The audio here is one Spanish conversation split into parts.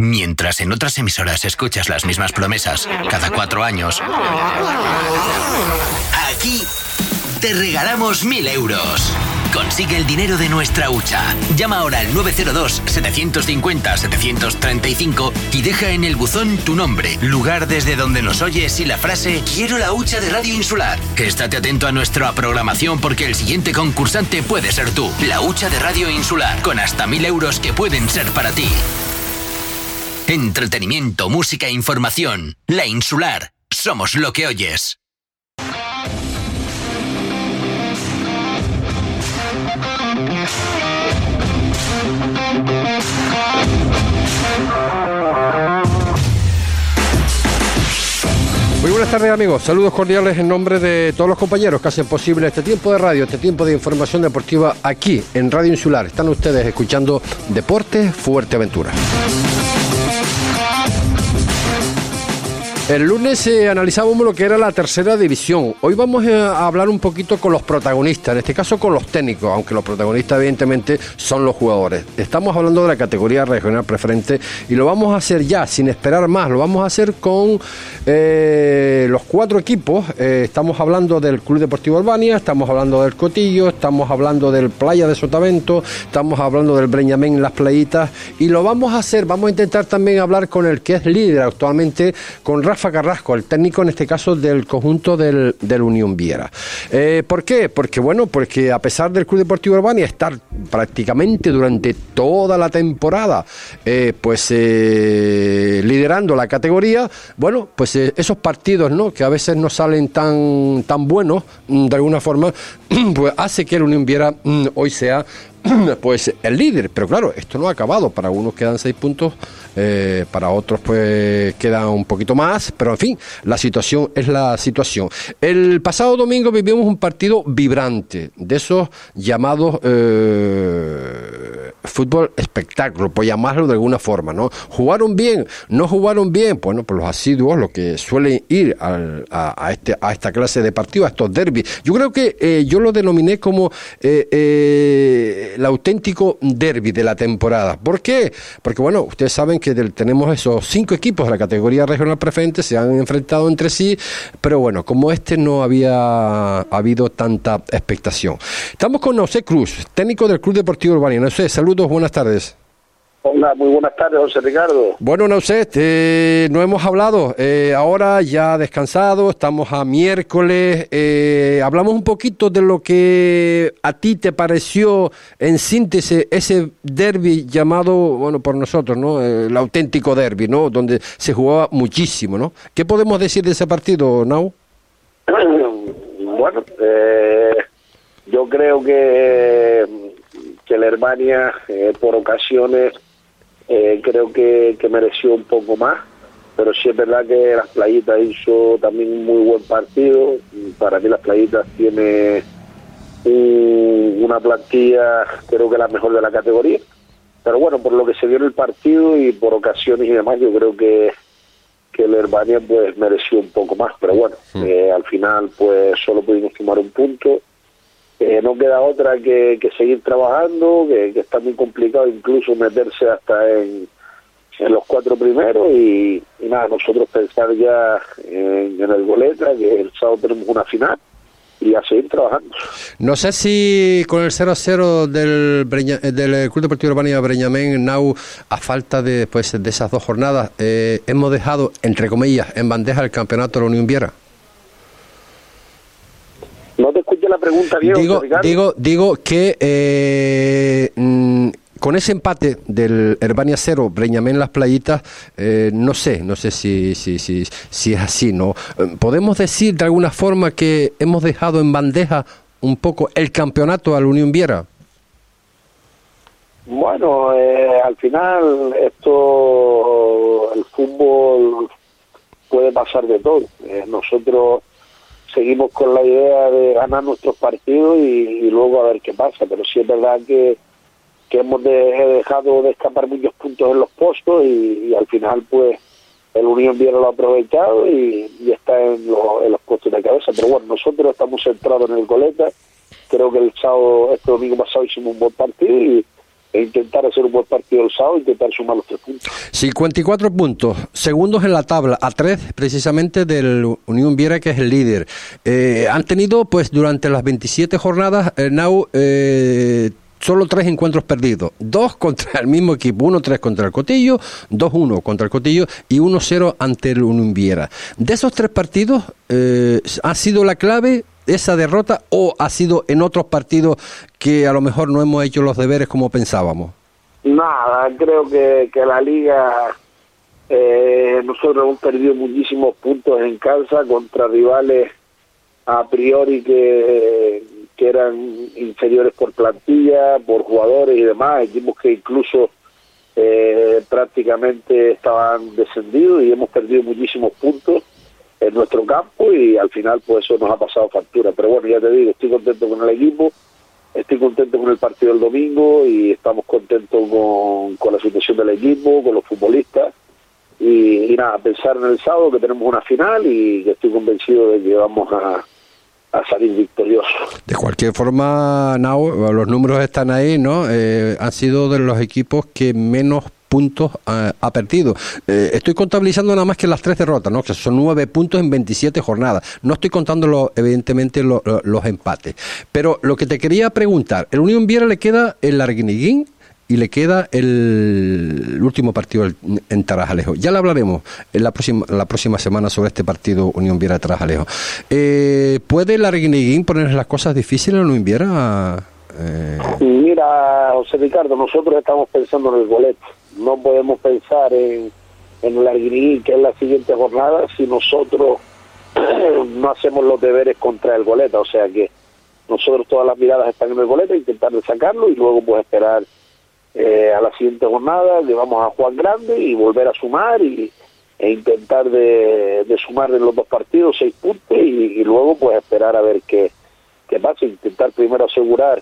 Mientras en otras emisoras escuchas las mismas promesas cada cuatro años, aquí te regalamos mil euros. Consigue el dinero de nuestra hucha. Llama ahora al 902-750-735 y deja en el buzón tu nombre, lugar desde donde nos oyes y la frase Quiero la hucha de Radio Insular. Estate atento a nuestra programación porque el siguiente concursante puede ser tú. La hucha de Radio Insular, con hasta mil euros que pueden ser para ti. Entretenimiento, música e información. La Insular. Somos lo que oyes. Muy buenas tardes amigos, saludos cordiales en nombre de todos los compañeros que hacen posible este tiempo de radio, este tiempo de información deportiva aquí en Radio Insular. Están ustedes escuchando Deporte Fuerteventura. El lunes eh, analizábamos lo que era la tercera división. Hoy vamos eh, a hablar un poquito con los protagonistas, en este caso con los técnicos, aunque los protagonistas evidentemente son los jugadores. Estamos hablando de la categoría regional preferente y lo vamos a hacer ya, sin esperar más. Lo vamos a hacer con eh, los cuatro equipos. estamos hablando del Club Deportivo Albania, estamos hablando del Cotillo, estamos hablando del Playa de Sotavento, estamos hablando del Breñamén Las Playitas y lo vamos a hacer, vamos a intentar también hablar con el que es líder actualmente, con Rafa Carrasco, el técnico en este caso del conjunto del, Unión Viera. Eh, ¿Por qué? Porque bueno, porque a pesar del Club Deportivo Urbania estar prácticamente durante toda la temporada eh, pues eh, liderando la categoría, bueno, pues esos partidos ¿no? que a veces no salen tan, tan buenos, mm, de alguna forma, pues hace que el Unión Viera mm, hoy sea pues el líder. Pero claro, esto no ha acabado. Para unos quedan seis puntos eh, para otros pues queda un poquito más, pero en fin, la situación es la situación. El pasado domingo vivimos un partido vibrante, de esos llamados eh, fútbol espectáculo, por llamarlo de alguna forma, ¿no? ¿Jugaron bien? ¿No jugaron bien? Bueno, pues los asiduos, los que suelen ir a, este, a esta clase de partidos, a estos derbis. Yo creo que eh, yo lo denominé como el auténtico derby de la temporada. ¿Por qué? Porque bueno, ustedes saben que tenemos esos cinco equipos de la categoría regional preferente, se han enfrentado entre sí, pero bueno, como este no había habido tanta expectación. Estamos con José Cruz, técnico del Club Deportivo Urbano. José, saludos, buenas tardes. Hola, muy buenas tardes, José Ricardo. Bueno, no sé, eh, no hemos hablado. Eh, ahora ya descansado, estamos a miércoles. Eh, hablamos un poquito de lo que a ti te pareció, en síntesis, ese derby llamado, bueno, por nosotros, ¿no? el auténtico derby, ¿no? Donde se jugaba muchísimo, ¿no? ¿Qué podemos decir de ese partido, Nau? Bueno, yo creo que, que la Hermania, por ocasiones, eh, creo que, mereció un poco más, pero sí es verdad que las playitas hizo también un muy buen partido. Para mí las playitas tiene una plantilla, creo que la mejor de la categoría. Pero bueno, por lo que se vio en el partido y por ocasiones y demás, yo creo que que el Herbania pues mereció un poco más, pero bueno, hmm. eh, al final pues solo pudimos tomar un punto eh, no queda otra que, seguir trabajando, que, está muy complicado incluso meterse hasta en, los cuatro primeros y, nada, nosotros pensar ya en, el Goleta, que el sábado tenemos una final y a seguir trabajando. No sé si con el 0-0 del, del Club Deportivo Urbano Breñamén, Nau, a falta de, pues, de esas dos jornadas, eh, hemos dejado, entre comillas, en bandeja el campeonato de la Unión Viera. No te escuché la pregunta bien. Digo, digo, digo que eh, mm, con ese empate del Herbania 0, Breñamén Las Playitas, eh, no sé, no sé si, si, si, si es así, ¿no? Eh, ¿Podemos decir de alguna forma que hemos dejado en bandeja un poco el campeonato a la Unión Viera? Bueno, al final esto, el fútbol puede pasar de todo. nosotros seguimos con la idea de ganar nuestros partidos y, luego a ver qué pasa. Pero sí es verdad que, que hemos dejado de escapar muchos puntos en los postos y, al final pues el Unión Viera lo ha aprovechado y, está en, en, los puestos de cabeza. Pero bueno, nosotros estamos centrados en el Goleta. Creo que el sábado, este domingo pasado hicimos un buen partido y, e intentar hacer un buen partido el sábado intentar sumar los tres puntos. 54 puntos, segundos en la tabla, a tres precisamente del Unión Viera que es el líder. Eh, han tenido pues durante las 27 jornadas, eh, Nau, eh, solo tres encuentros perdidos. Dos contra el mismo equipo. Uno tres contra el Cotillo, dos uno contra el Cotillo y uno cero ante el Unión Viera. De esos tres partidos, eh, ¿ha sido la clave esa derrota o ha sido en otros partidos que a lo mejor no hemos hecho los deberes como pensábamos? Nada, creo que, que la liga, eh, nosotros hemos perdido muchísimos puntos en casa contra rivales a priori que, que eran inferiores por plantilla, por jugadores y demás, equipos que incluso eh, prácticamente estaban descendidos y hemos perdido muchísimos puntos en nuestro campo y al final pues eso nos ha pasado factura. Pero bueno, ya te digo, estoy contento con el equipo, estoy contento con el partido del domingo y estamos contentos con, con la situación del equipo, con los futbolistas y, y, nada, pensar en el sábado que tenemos una final y que estoy convencido de que vamos a, a salir victoriosos. De cualquier forma, Nau, los números están ahí, ¿no? Eh, han sido de los equipos que menos puntos uh, ha perdido. Eh, estoy contabilizando nada más que las tres derrotas, ¿no? que son nueve puntos en 27 jornadas. No estoy contando, lo, evidentemente, lo, lo, los empates. Pero lo que te quería preguntar, ¿el Unión Viera le queda el Arguineguín y le queda el, último partido en Tarajalejo. Ya le hablaremos en la próxima, la próxima semana sobre este partido Unión Viera Tarajalejo. Eh, ¿Puede el Arguineguín poner las cosas difíciles a Unión Viera? Eh... Mira, José Ricardo, nosotros estamos pensando en el boleto no podemos pensar en, en el Arguineguín, que es la siguiente jornada, si nosotros no hacemos los deberes contra el Goleta. O sea que nosotros todas las miradas están en el Goleta, intentar sacarlo y luego pues esperar eh, a la siguiente jornada que vamos a jugar grande y volver a sumar y, e intentar de, de sumar en los dos partidos seis puntos y, y luego pues esperar a ver qué, qué pasa, intentar primero asegurar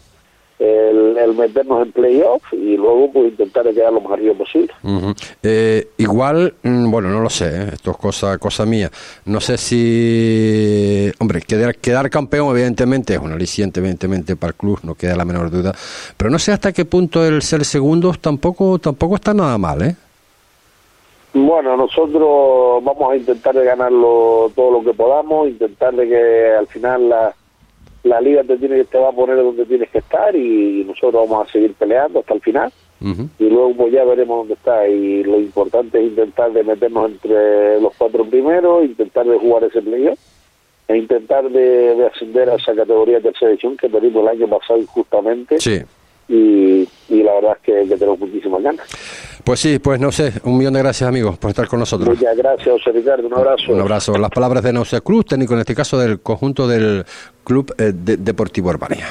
el, el, meternos en playoff y luego pues intentar quedar lo más arriba posible. Uh -huh. eh, igual, bueno, no lo sé, ¿eh? esto es cosa, cosa mía. No sé si, hombre, quedar, quedar campeón evidentemente es un aliciente evidentemente para el club, no queda la menor duda, pero no sé hasta qué punto el ser segundo tampoco, tampoco está nada mal, ¿eh? Bueno, nosotros vamos a intentar de ganarlo todo lo que podamos, intentar de que al final la la liga te tiene te va a poner donde tienes que estar y nosotros vamos a seguir peleando hasta el final uh -huh. y luego pues ya veremos dónde está y lo importante es intentar de meternos entre los cuatro primeros intentar de jugar ese playoff e intentar de, de, ascender a esa categoría de tercera edición que perdimos el año pasado injustamente sí. y, y la verdad es que, que tenemos muchísimas ganas pues sí, pues no sé, un millón de gracias amigos por estar con nosotros. Muchas gracias, José Ricardo, un abrazo. Un abrazo. Las palabras de Nausea Cruz, técnico en este caso del conjunto del Club eh, de Deportivo Urbania.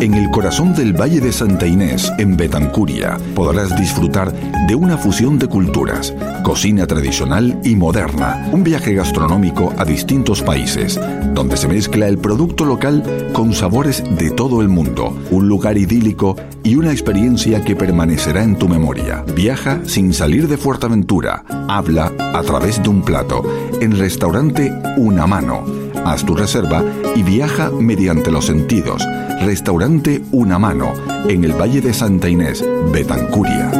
En el corazón del Valle de Santa Inés, en Betancuria, podrás disfrutar de una fusión de culturas, cocina tradicional y moderna, un viaje gastronómico a distintos países, donde se mezcla el producto local con sabores de todo el mundo, un lugar idílico y una experiencia que permanecerá en tu memoria. Viaja sin salir de Fuerteventura, habla a través de un plato, en restaurante Una Mano. Haz tu reserva y viaja mediante los sentidos. Restaurante Una Mano, en el Valle de Santa Inés, Betancuria.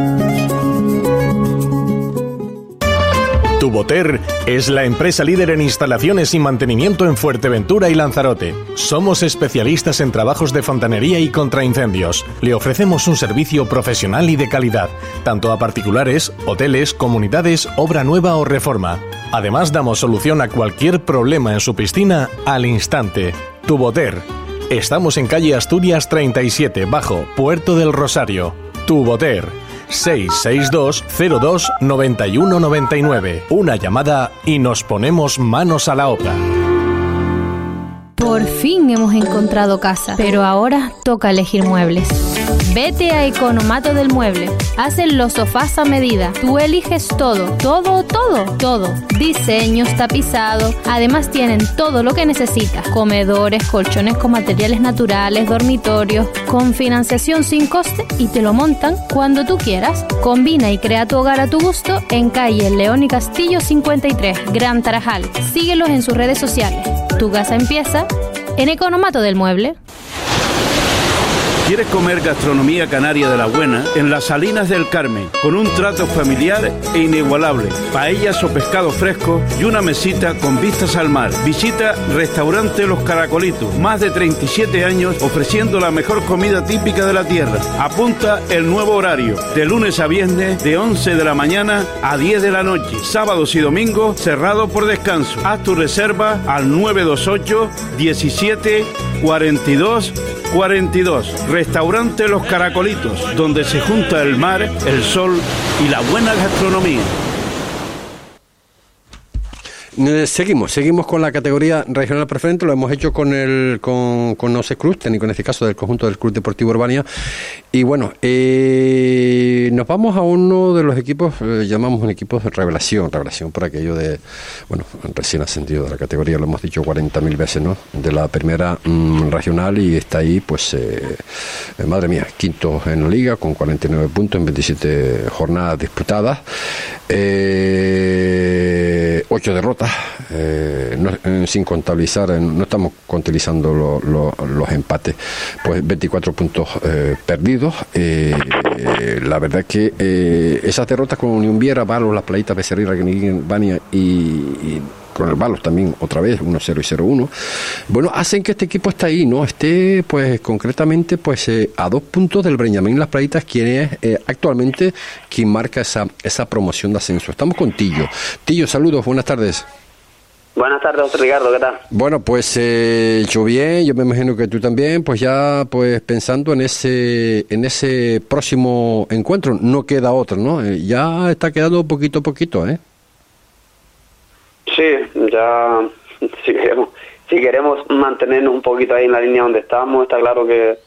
Tuboter es la empresa líder en instalaciones y mantenimiento en Fuerteventura y Lanzarote. Somos especialistas en trabajos de fontanería y contraincendios. Le ofrecemos un servicio profesional y de calidad, tanto a particulares, hoteles, comunidades, obra nueva o reforma. Además, damos solución a cualquier problema en su piscina al instante. Tuboter. Estamos en calle Asturias 37, bajo Puerto del Rosario. Tuboter 662-02-9199. Una llamada y nos ponemos manos a la obra. Por fin hemos encontrado casa, pero ahora toca elegir muebles. Vete a Economato del Mueble. Hacen los sofás a medida. Tú eliges todo, todo, todo, todo. Diseños, tapizado. Además tienen todo lo que necesitas. Comedores, colchones con materiales naturales, dormitorios, con financiación sin coste y te lo montan cuando tú quieras. Combina y crea tu hogar a tu gusto en calle León y Castillo 53, Gran Tarajal. Síguelos en sus redes sociales. Tu casa empieza en Economato del Mueble. ¿Quieres comer gastronomía canaria de la buena? En las Salinas del Carmen, con un trato familiar e inigualable, paellas o pescado fresco y una mesita con vistas al mar. Visita Restaurante Los Caracolitos, más de 37 años ofreciendo la mejor comida típica de la tierra. Apunta el nuevo horario, de lunes a viernes, de 11 de la mañana a 10 de la noche, sábados y domingos cerrado por descanso. Haz tu reserva al 928 17 42 42. Restaurante Los Caracolitos, donde se junta el mar, el sol y la buena gastronomía. Eh, Seguimos, seguimos con la categoría regional preferente, lo hemos hecho con el con, con Ose Cruz, técnico en este caso del conjunto del Club Deportivo Urbania. Y bueno, eh, nos vamos a uno de los equipos, eh, llamamos un equipo de revelación, revelación por aquello de, bueno, recién ascendido de la categoría, lo hemos dicho 40.000 veces, ¿no? De la primera mm, regional y está ahí, pues, madre mía, quinto en la liga con 49 puntos en 27 jornadas disputadas. Ocho derrotas, eh, eh, sin contabilizar, eh, no estamos contabilizando lo- lo- los empates, pues 24 puntos perdidos. La verdad es que esas derrotas con Unión Viera, Balos, Las Playitas, Becerril, Reguenín, Bania y, y con el Balos también otra vez 1-0 y 0-1 bueno hacen que este equipo esté ahí no esté pues concretamente pues eh, a dos puntos del Breñamín Las Playitas quien es eh, actualmente quien marca esa esa promoción de ascenso estamos con Tillo Tillo saludos buenas tardes Buenas tardes, José Ricardo, ¿qué tal? bueno, pues eh, yo bien, yo me imagino que tú también, pues ya pues pensando en ese en ese próximo encuentro, no queda otro, ¿no? Eh, ya está quedando poquito a poquito, ¿eh? Sí, ya si queremos, si queremos mantenernos un poquito ahí en la línea donde estamos, está claro que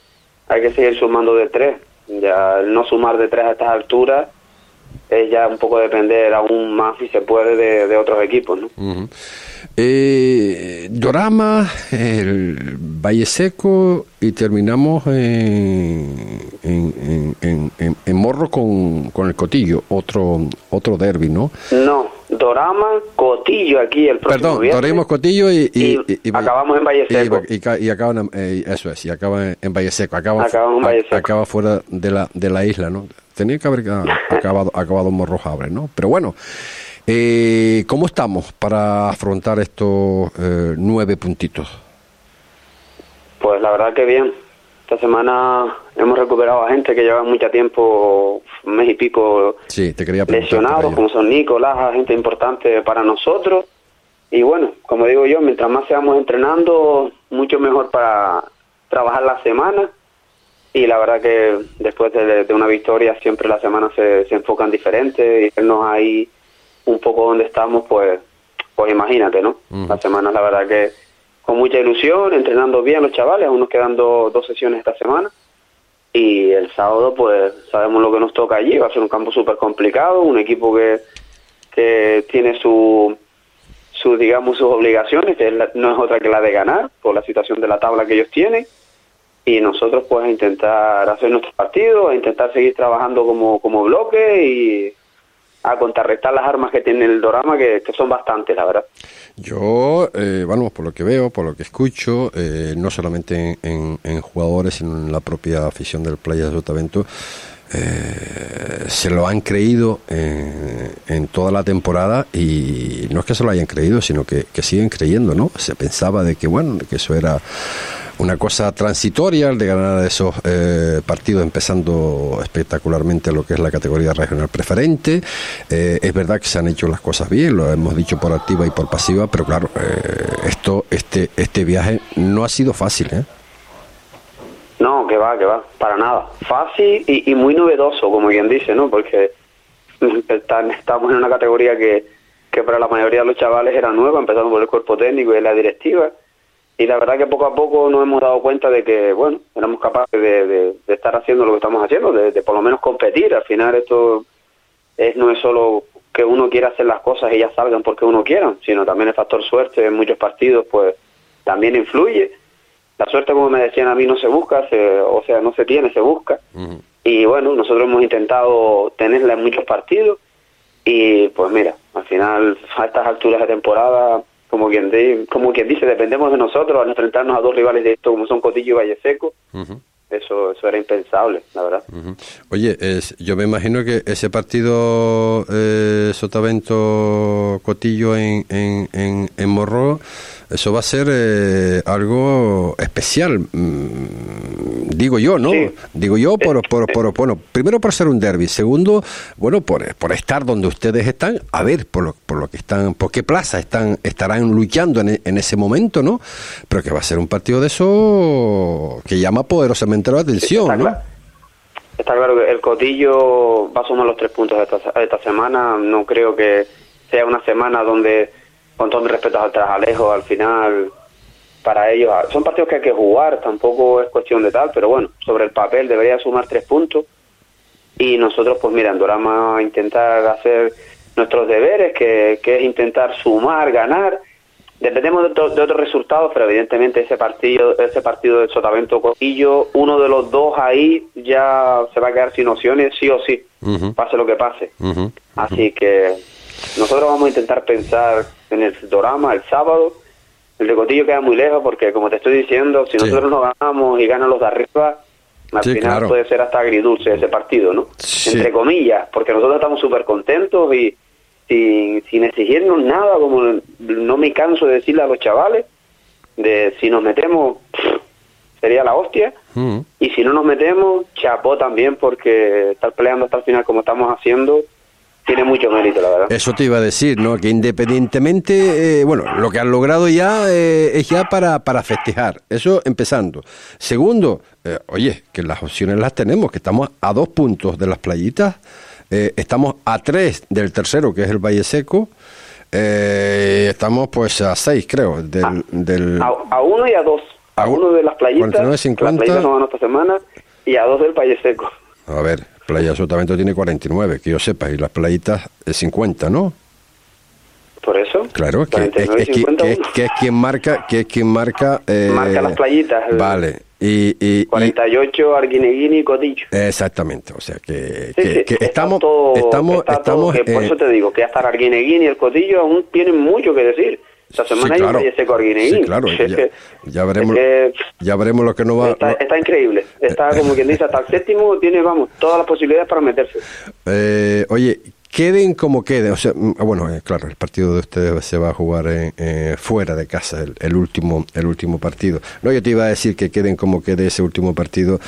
hay que seguir sumando de tres. Ya el no sumar de tres a estas alturas es ya un poco depender aún más, si se puede, de, de otros equipos, ¿no? Ujú. Eh, Dorama, el Valle Seco y terminamos en, en, en- en- en- en Morro con, con el Cotillo, otro otro derby, ¿no? No, Dorama, Cotillo aquí el próximo Perdón, viernes. Doremos Cotillo y, y, Y acabamos en Valle Seco. Y, y ca- y acaban, eh, eso es, y acaban en Valle Seco. Acaba, Acabamos en Valle Seco. acaba fuera de la, de la isla, ¿no? Tenía que haber ah, acabado, acabado en Morro Jabre, ¿no? Pero bueno, eh, ¿cómo estamos para afrontar estos eh, nueve puntitos? Pues la verdad que bien. Esta semana hemos recuperado a gente que lleva mucho tiempo, un mes y pico, Sí, te quería preguntar. por lesionados, como son Nicolás, gente importante para nosotros. Y bueno, como digo yo, mientras más seamos entrenando, mucho mejor para trabajar la semana. Y la verdad que después de, de una victoria siempre las semanas se, se enfocan diferente y vernos ahí un poco donde estamos, pues, pues imagínate, ¿no? Las semanas la verdad que con mucha ilusión, entrenando bien los chavales, aún nos quedan do- dos sesiones esta semana. Y el sábado, pues sabemos lo que nos toca allí. Va a ser un campo súper complicado, un equipo que, que tiene su, su, digamos, sus obligaciones, que es la- no es otra que la de ganar, por la situación de la tabla que ellos tienen. Y nosotros, pues, intentar hacer nuestro partido, intentar seguir trabajando como, como bloque y a contrarrestar las armas que tiene el Dorama, que, que son bastantes, la verdad. Yo, eh, bueno, por lo que veo, por lo que escucho, eh, no solamente en, en- jugadores, sino en la propia afición del Playa de Sotavento, eh, se lo han creído en, en toda la temporada y no es que se lo hayan creído, sino que, siguen creyendo, ¿no? Se pensaba de que, bueno, que eso era una cosa transitoria, el de ganar esos eh, partidos empezando espectacularmente lo que es la categoría regional preferente. Eh, es verdad que se han hecho las cosas bien, lo hemos dicho por activa y por pasiva, pero claro, eh, esto, este, este viaje no ha sido fácil, ¿eh? No, que va, que va, para nada. Fácil y, y muy novedoso, como quien dice, ¿no? Porque estamos en una categoría que, que para la mayoría de los chavales era nueva, empezando por el cuerpo técnico y la directiva. Y la verdad que poco a poco nos hemos dado cuenta de que, bueno, éramos capaces de, de- estar haciendo lo que estamos haciendo, de por lo menos competir. Al final esto es no es solo que uno quiera hacer las cosas y ya salgan porque uno quiera, sino también el factor suerte en muchos partidos, pues también influye. La suerte, como me decían a mí, no se busca, se- o sea, no se tiene, se busca. Y bueno, nosotros hemos intentado tenerla en muchos partidos y pues mira, al final a estas alturas de temporada, como quien, di- como quien dice, dependemos de nosotros al enfrentarnos a dos rivales de esto como son Cotillo y Valle Seco. Eso, eso era impensable, la verdad. Oye, es, yo me imagino que ese partido eh, Sotavento-Cotillo en, en, en, en Morro, eso va a ser eh, algo especial, mm, digo yo, ¿no? Sí. Digo yo, por, por, por- bueno, primero por ser un derby, segundo, bueno, por, por estar donde ustedes están, a ver, por lo, por lo que están, por qué plaza están, estarán luchando en, en ese momento, ¿no? Pero que va a ser un partido de eso que llama poderosamente la atención, está, ¿no? cla- está claro que el Cotillo va a sumar los tres puntos de esta, esta semana. No creo que sea una semana donde, con todo mi respeto al Trajalejo, al final, para ellos, ah, son partidos que hay que jugar, tampoco es cuestión de tal, pero bueno, sobre el papel debería sumar tres puntos. Y nosotros, pues mira, en Dorama intentar hacer nuestros deberes, que, que es intentar sumar, ganar. Dependemos de, otro- de otros resultados, pero evidentemente ese partido, ese partido del Sotavento Cotillo, uno de los dos ahí ya se va a quedar sin opciones, sí o sí, pase lo que pase. Así que nosotros vamos a intentar pensar en el Dorama el sábado. El de Cotillo queda muy lejos porque, como te estoy diciendo, si Sí. nosotros no ganamos y ganan los de arriba, al Sí, final claro. puede ser hasta agridulce ese partido, ¿no? Sí. Entre comillas, porque nosotros estamos súper contentos y sin, sin exigirnos nada, como no me canso de decirle a los chavales, de si nos metemos, pff, sería la hostia. Ujú. Y si no nos metemos, chapó también, porque estar peleando hasta el final como estamos haciendo, tiene mucho mérito, la verdad. Eso te iba a decir, ¿no? Que independientemente, eh, bueno, lo que han logrado ya eh, es ya para, para festejar. Eso empezando. Segundo, eh, oye, que las opciones las tenemos, que estamos a dos puntos de las playitas, eh, estamos a tres del tercero, que es el Valle Seco, eh, estamos pues a seis, creo, del... del A, a uno y a dos. A, A un- uno de las playitas, 49, las 50. playitas no van esta semana, y a dos del Valle Seco. a ver, Playa Sotavento tiene 49, que yo sepa, y las playitas eh, 50, ¿no? Por eso, Claro, que, es, 49 y es que- 50 que es- quien marca, que es quien marca, eh, Marca las playitas, el- Vale, y, y- y- 48, Arguineguini y Cotillo. exactamente, o sea que, Sí, que- sí, que estamos, todo- estamos, está todo, estamos, que por eh, eso te digo que hasta Arguineguini y el Cotillo aún tienen mucho que decir. Esta sí, semana hay un claro, Seco Arguineguini. sí, claro, ya, ya veremos, es que- ya veremos lo que no va. Está, está increíble. Está como quien dice, hasta el séptimo tiene, vamos, todas las posibilidades para meterse. Eh, oye, queden como queden. O sea, mm, bueno, eh, claro, el partido de ustedes se va a jugar en- eh, fuera de casa, el, el último, el último partido. No, yo te iba a decir que queden como quede ese último partido.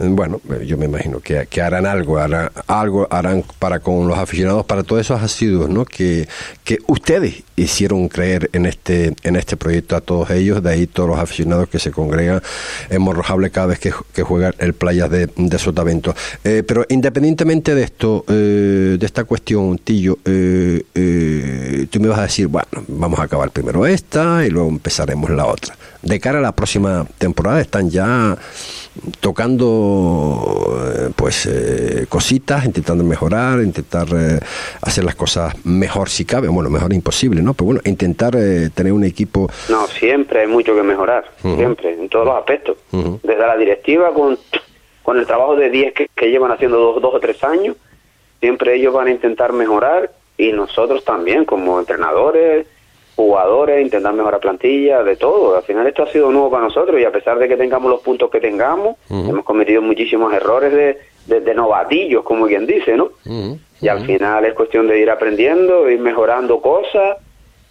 Eh, Bueno, eh, yo me imagino que, que harán algo, harán algo harán para con los aficionados, para todos esos asiduos, ¿no? Que, que ustedes hicieron creer en este, en este proyecto a todos ellos, de ahí todos los aficionados que se congregan en Morrojable cada vez que, que juega el Playas de, de Sotavento. Eh, pero independientemente de esto, eh, de esta cuestión, Tillo, eh, eh, tú me vas a decir, bueno, vamos a acabar primero esta y luego empezaremos la otra. De cara a la próxima temporada están ya tocando eh, pues eh, cositas, intentando mejorar, intentar hacer las cosas mejor si cabe, bueno, mejor imposible, ¿no? Pero bueno, intentar eh, tener un equipo No, siempre hay mucho que mejorar, siempre, en todos los aspectos. Desde la directiva, con, con el trabajo de 10 que, que llevan haciendo dos, dos o tres años, siempre ellos van a intentar mejorar y nosotros también, como entrenadores, jugadores, intentar mejorar plantilla, de todo. Al final esto ha sido nuevo para nosotros y a pesar de que tengamos los puntos que tengamos, hemos cometido muchísimos errores de, de, de novatillos, como quien dice, ¿no? Y al final es cuestión de ir aprendiendo, ir mejorando cosas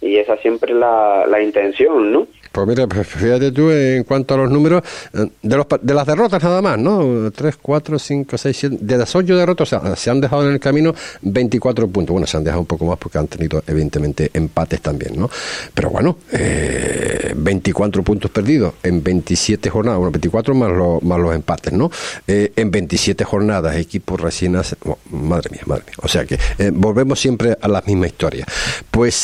y esa siempre es la, la intención, ¿no? Pues mira, pues fíjate tú en cuanto a los números, eh, de, los, de las derrotas nada más, ¿no? 3, 4, 5, 6, 7, de las 8 derrotas o sea, se han dejado en el camino 24 puntos. Bueno, se han dejado un poco más porque han tenido evidentemente empates también, ¿no? Pero bueno, eh, 24 puntos perdidos en 27 jornadas, bueno, 24 más, los más los empates, ¿no? Eh, en 27 jornadas, equipos recién hace- oh, madre mía, madre mía. O sea que eh, volvemos siempre a la misma historia. Pues,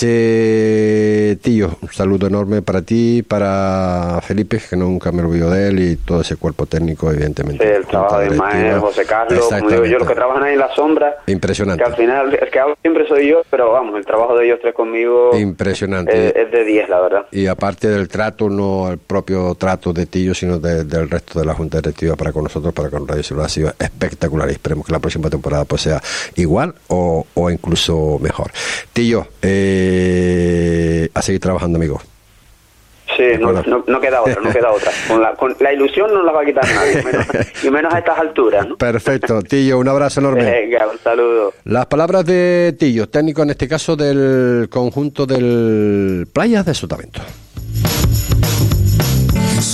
tío, un saludo enorme para ti, para Felipe, que nunca me olvido de él, y todo ese cuerpo técnico, evidentemente. Sí, el trabajo de. Ismael, José Carlos, como digo yo, los que trabajan ahí en la sombra, Impresionante. que al final el que hablo siempre soy yo, pero vamos, el trabajo de ellos tres conmigo Impresionante. es, es de 10, la verdad. Y aparte del trato, no el propio trato de Tillo, sino de- del resto de la Junta Directiva para con nosotros, para con Radio Celular, ha sido espectacular y esperemos que la próxima temporada pues sea igual o, o incluso mejor. Tillo, eh, a seguir trabajando, amigo. Sí, no, queda otra, no queda otra. Con la, con la ilusión no la va a quitar nadie, y menos a estas alturas. ¿no? Perfecto, Tillo, un abrazo enorme. Venga, un saludo. Las palabras de Tillo, técnico en este caso del conjunto del Playas de Sotavento.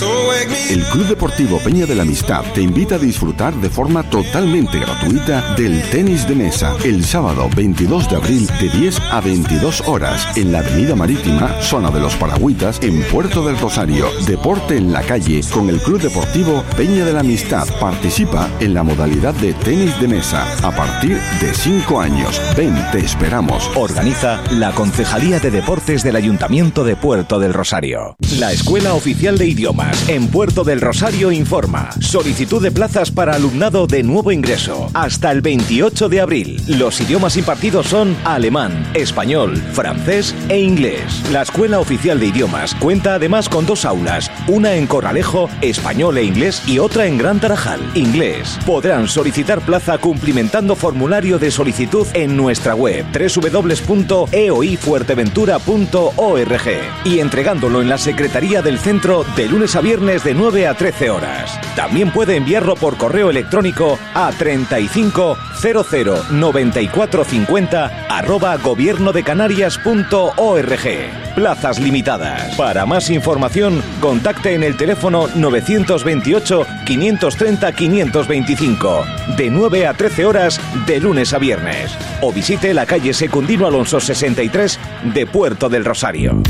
El Club Deportivo Peña de la Amistad te invita a disfrutar de forma totalmente gratuita del tenis de mesa el sábado 22 de abril de 10 a 22 horas en la Avenida Marítima, zona de los Paragüitas, en Puerto del Rosario. Deporte en la calle con el Club Deportivo Peña de la Amistad. Participa en la modalidad de tenis de mesa a partir de 5 años. Ven, te esperamos. Organiza la Concejalía de Deportes del Ayuntamiento de Puerto del Rosario. La Escuela Oficial de Idiomas en Puerto del Rosario informa. Solicitud de plazas para alumnado de nuevo ingreso. Hasta el 28 de abril. Los idiomas impartidos son alemán, español, francés e inglés. La Escuela Oficial de Idiomas cuenta además con dos aulas. Una en Corralejo, español e inglés, y otra en Gran Tarajal, inglés. Podrán solicitar plaza cumplimentando formulario de solicitud en nuestra web www.eoifuerteventura.org y entregándolo en la Secretaría del Centro de lunes a viernes de 9 a 13 horas. También puede enviarlo por correo electrónico a 35 00 94 50 arroba gobiernodecanarias.org. Plazas limitadas. Para más información, contacte en el teléfono 928 530 525 de 9 a 13 horas de lunes a viernes o visite la calle Secundino Alonso 63 de Puerto del Rosario.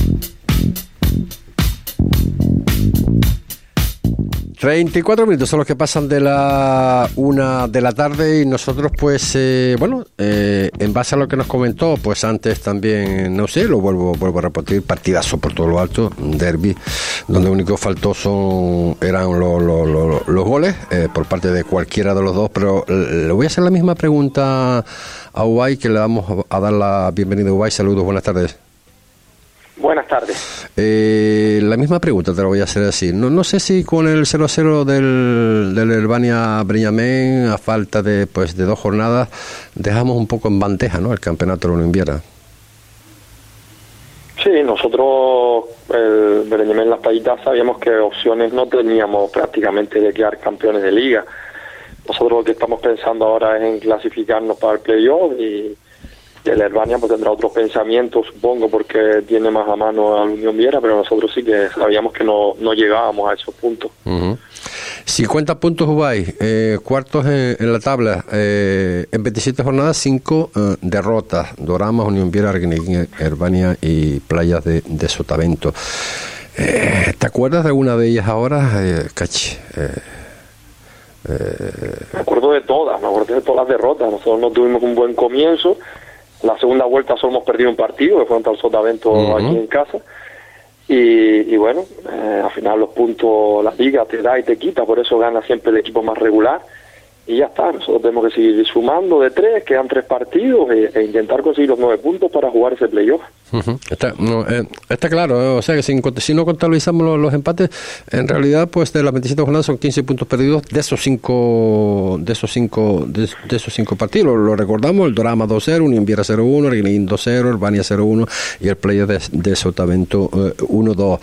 34 minutos son los que pasan de la una de la tarde y nosotros pues eh, bueno eh, en base a lo que nos comentó pues antes también no sé lo vuelvo vuelvo a repetir partidazo por todo lo alto derby donde único faltó son eran los goles eh, por parte de cualquiera de los dos pero le voy a hacer la misma pregunta a Ubay que le vamos a dar la bienvenida. A saludos buenas tardes Buenas tardes. Eh, la misma pregunta te la voy a hacer así. No, no sé si con el 0-0 del, del Herbania Breñamén, a falta de pues de dos jornadas, dejamos un poco en bandeja ¿no? el campeonato de la. Sí, nosotros, el Breñamén Las Payitas, sabíamos que opciones no teníamos prácticamente de quedar campeones de liga. Nosotros lo que estamos pensando ahora es en clasificarnos para el playoff y el Herbania pues tendrá otros pensamientos, supongo, porque tiene más a mano a la Unión Viera, pero nosotros sí que sabíamos que no, no llegábamos a esos puntos. 50 puntos Ubay, eh, cuartos en, la tabla, eh, en 27 jornadas, 5 eh, derrotas, Doramas, Unión Viera, Herbania y Playas de, de Sotavento. ¿Te acuerdas de alguna de ellas ahora, Cachi? me acuerdo de todas, me acuerdo de todas las derrotas. Nosotros no tuvimos un buen comienzo, la segunda vuelta solo hemos perdido un partido, que fue contra el Sotavento aquí en casa. Y, bueno, eh, al final los puntos, la liga te da y te quita, por eso gana siempre el equipo más regular y ya está. Nosotros tenemos que seguir sumando de tres, quedan tres partidos e, e intentar conseguir los nueve puntos para jugar ese playoff. está, eh, está, claro, eh, o sea que si, no contabilizamos los, empates, en realidad, pues de las 27 jornadas son 15 puntos perdidos de esos cinco de esos cinco de, esos cinco partidos. Lo, recordamos: el Dorama 2-0, Unión Viera 0-1, Reguilín 2-0, el Bania 0-1 y el playoff de, de Sotavento 1-2. Eh,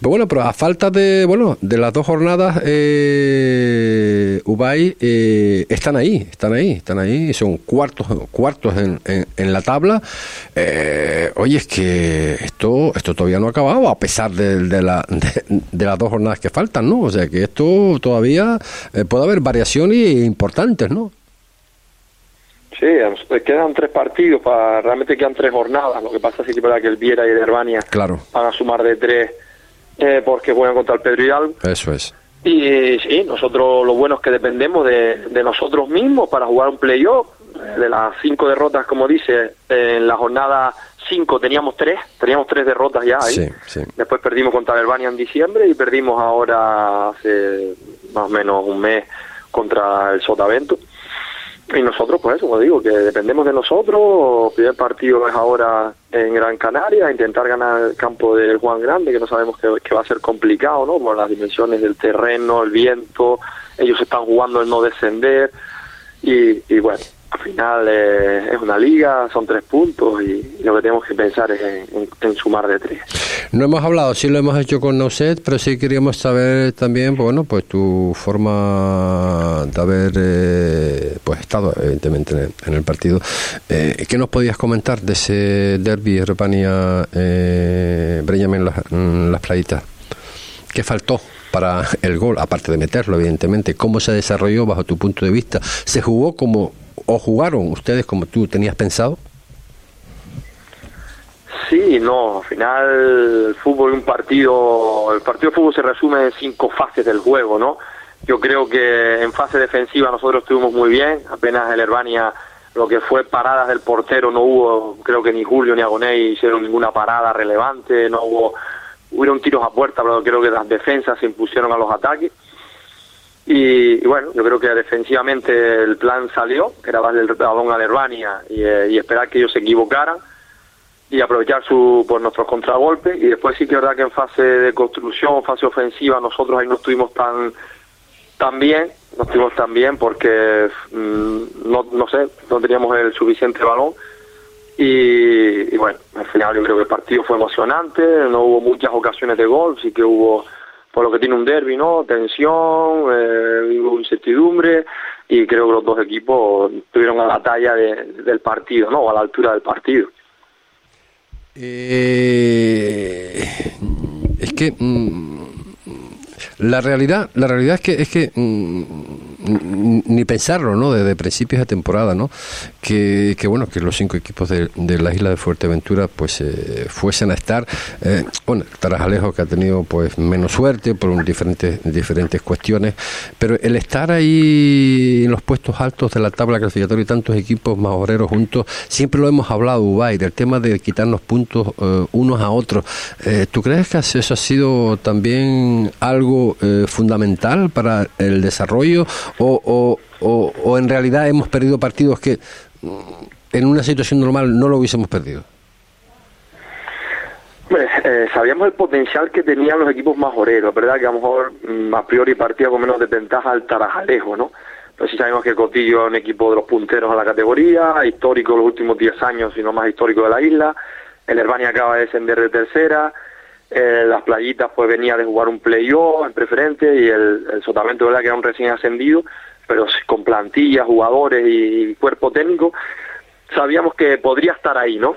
pero bueno, pero a falta de bueno de las dos jornadas, eh, Ubay eh, están ahí, están ahí, están ahí, son cuartos, cuartos en, en, la tabla. Eh, oye, es que esto, esto todavía no ha acabado, a pesar de, la, de, las dos jornadas que faltan, ¿no? O sea que esto todavía eh, puede haber variaciones importantes, ¿no? Sí, quedan tres partidos, para, realmente quedan tres jornadas. Lo que pasa es que, que el Viera y el Herbania claro. van a sumar de tres eh, porque juegan contra el Pedro Hidalgo. Eso es. Y sí, nosotros lo bueno es que dependemos de, de nosotros mismos para jugar un playoff. De las cinco derrotas, como dice, en la jornada cinco teníamos tres, teníamos tres derrotas ya ahí. Después perdimos contra Albania en diciembre y perdimos ahora hace más o menos un mes contra el Sotavento. Y nosotros, pues eso, como digo, que dependemos de nosotros. El primer partido es ahora en Gran Canaria, intentar ganar el campo del Juan Grande, que no sabemos que, va a ser complicado, ¿no? Por las dimensiones del terreno, el viento, ellos están jugando el no descender. Y, y bueno, al final es una liga, son tres puntos y, lo que tenemos que pensar es en, sumar de tres. No hemos hablado, sí lo hemos hecho con Nauset, pero sí queríamos saber también, bueno, pues tu forma de haber eh, pues estado evidentemente en el, partido. Eh, ¿Qué nos podías comentar de ese derby Repania eh, en las, en las playitas? ¿Qué faltó? para el gol, aparte de meterlo, evidentemente. ¿Cómo se desarrolló bajo tu punto de vista? ¿Se jugó como, o jugaron ustedes como tú tenías pensado? Sí, no, al final el fútbol un partido, el partido de fútbol se resume en cinco fases del juego, ¿no? Yo creo que en fase defensiva nosotros estuvimos muy bien, apenas el Herbania lo que fue paradas del portero no hubo, creo que ni Julio ni Agoney hicieron ninguna parada relevante, no hubo hubieron tiros a puerta, pero creo que las defensas se impusieron a los ataques. Y, bueno, yo creo que defensivamente el plan salió, que era darle el balón a Lervania y, eh, y, esperar que ellos se equivocaran y aprovechar su por nuestros contragolpes. Y después sí que es verdad que en fase de construcción, fase ofensiva, nosotros ahí no estuvimos tan, tan bien, no estuvimos tan bien porque mm, no, no sé, no teníamos el suficiente balón y, bueno, al final yo creo que el partido fue emocionante, no hubo muchas ocasiones de gol, sí que hubo, por lo que tiene un derby, ¿no? Tensión, eh, incertidumbre y creo que los dos equipos estuvieron a la talla del partido, ¿no? A la altura del partido. Eh, es que mm, la realidad, la realidad es que es que mm, ni pensarlo, ¿no? Desde principios de temporada, ¿no? Que, bueno, que los cinco equipos de, la isla de Fuerteventura, pues, eh, fuesen a estar, eh, bueno, Tarajalejo que ha tenido, pues, menos suerte por diferentes, diferentes cuestiones, pero el estar ahí en los puestos altos de la tabla clasificatoria y tantos equipos más obreros juntos, siempre lo hemos hablado, Ubay, del tema de quitarnos puntos eh, unos a otros. ¿Tú crees que eso ha sido también algo fundamental para el desarrollo o, o, o, en realidad hemos perdido partidos que mm, en una situación normal no lo hubiésemos perdido? Eh, sabíamos el potencial que tenían los equipos más oreros, ¿verdad? Que a lo mejor mm, a priori partía con menos desventaja al Tarajalejo, ¿no? Pero sí sabemos que Cotillo es un equipo de los punteros a la categoría, histórico los últimos 10 años, sino más histórico de la isla. El Herbania acaba de descender de tercera. Eh, las playitas pues venía de jugar un playoff en preferente y el, el verdad que era un recién ascendido pero con plantillas, jugadores y cuerpo técnico sabíamos que podría estar ahí, ¿no?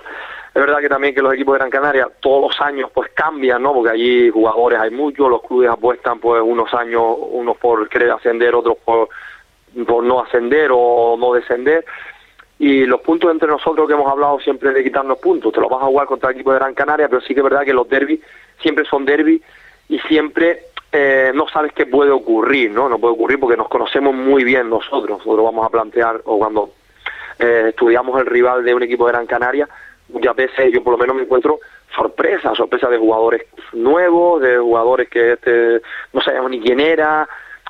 Es verdad que también que los equipos de Gran Canaria todos los años pues cambian, ¿no? Porque allí jugadores hay muchos, los clubes apuestan pues unos años, unos por querer ascender, otros por no ascender o no descender. Y los puntos entre nosotros que hemos hablado siempre de quitarnos puntos, te los vas a jugar contra el equipo de Gran Canaria, pero sí que es verdad que los derbis siempre son derbis y siempre eh, no sabes qué puede ocurrir, ¿no? No puede ocurrir porque nos conocemos muy bien nosotros. Nosotros vamos a plantear, o cuando eh, estudiamos el rival de un equipo de Gran Canaria, muchas veces yo por lo menos me encuentro sorpresa, sorpresa de jugadores nuevos, de jugadores que este, no sabemos ni quién era,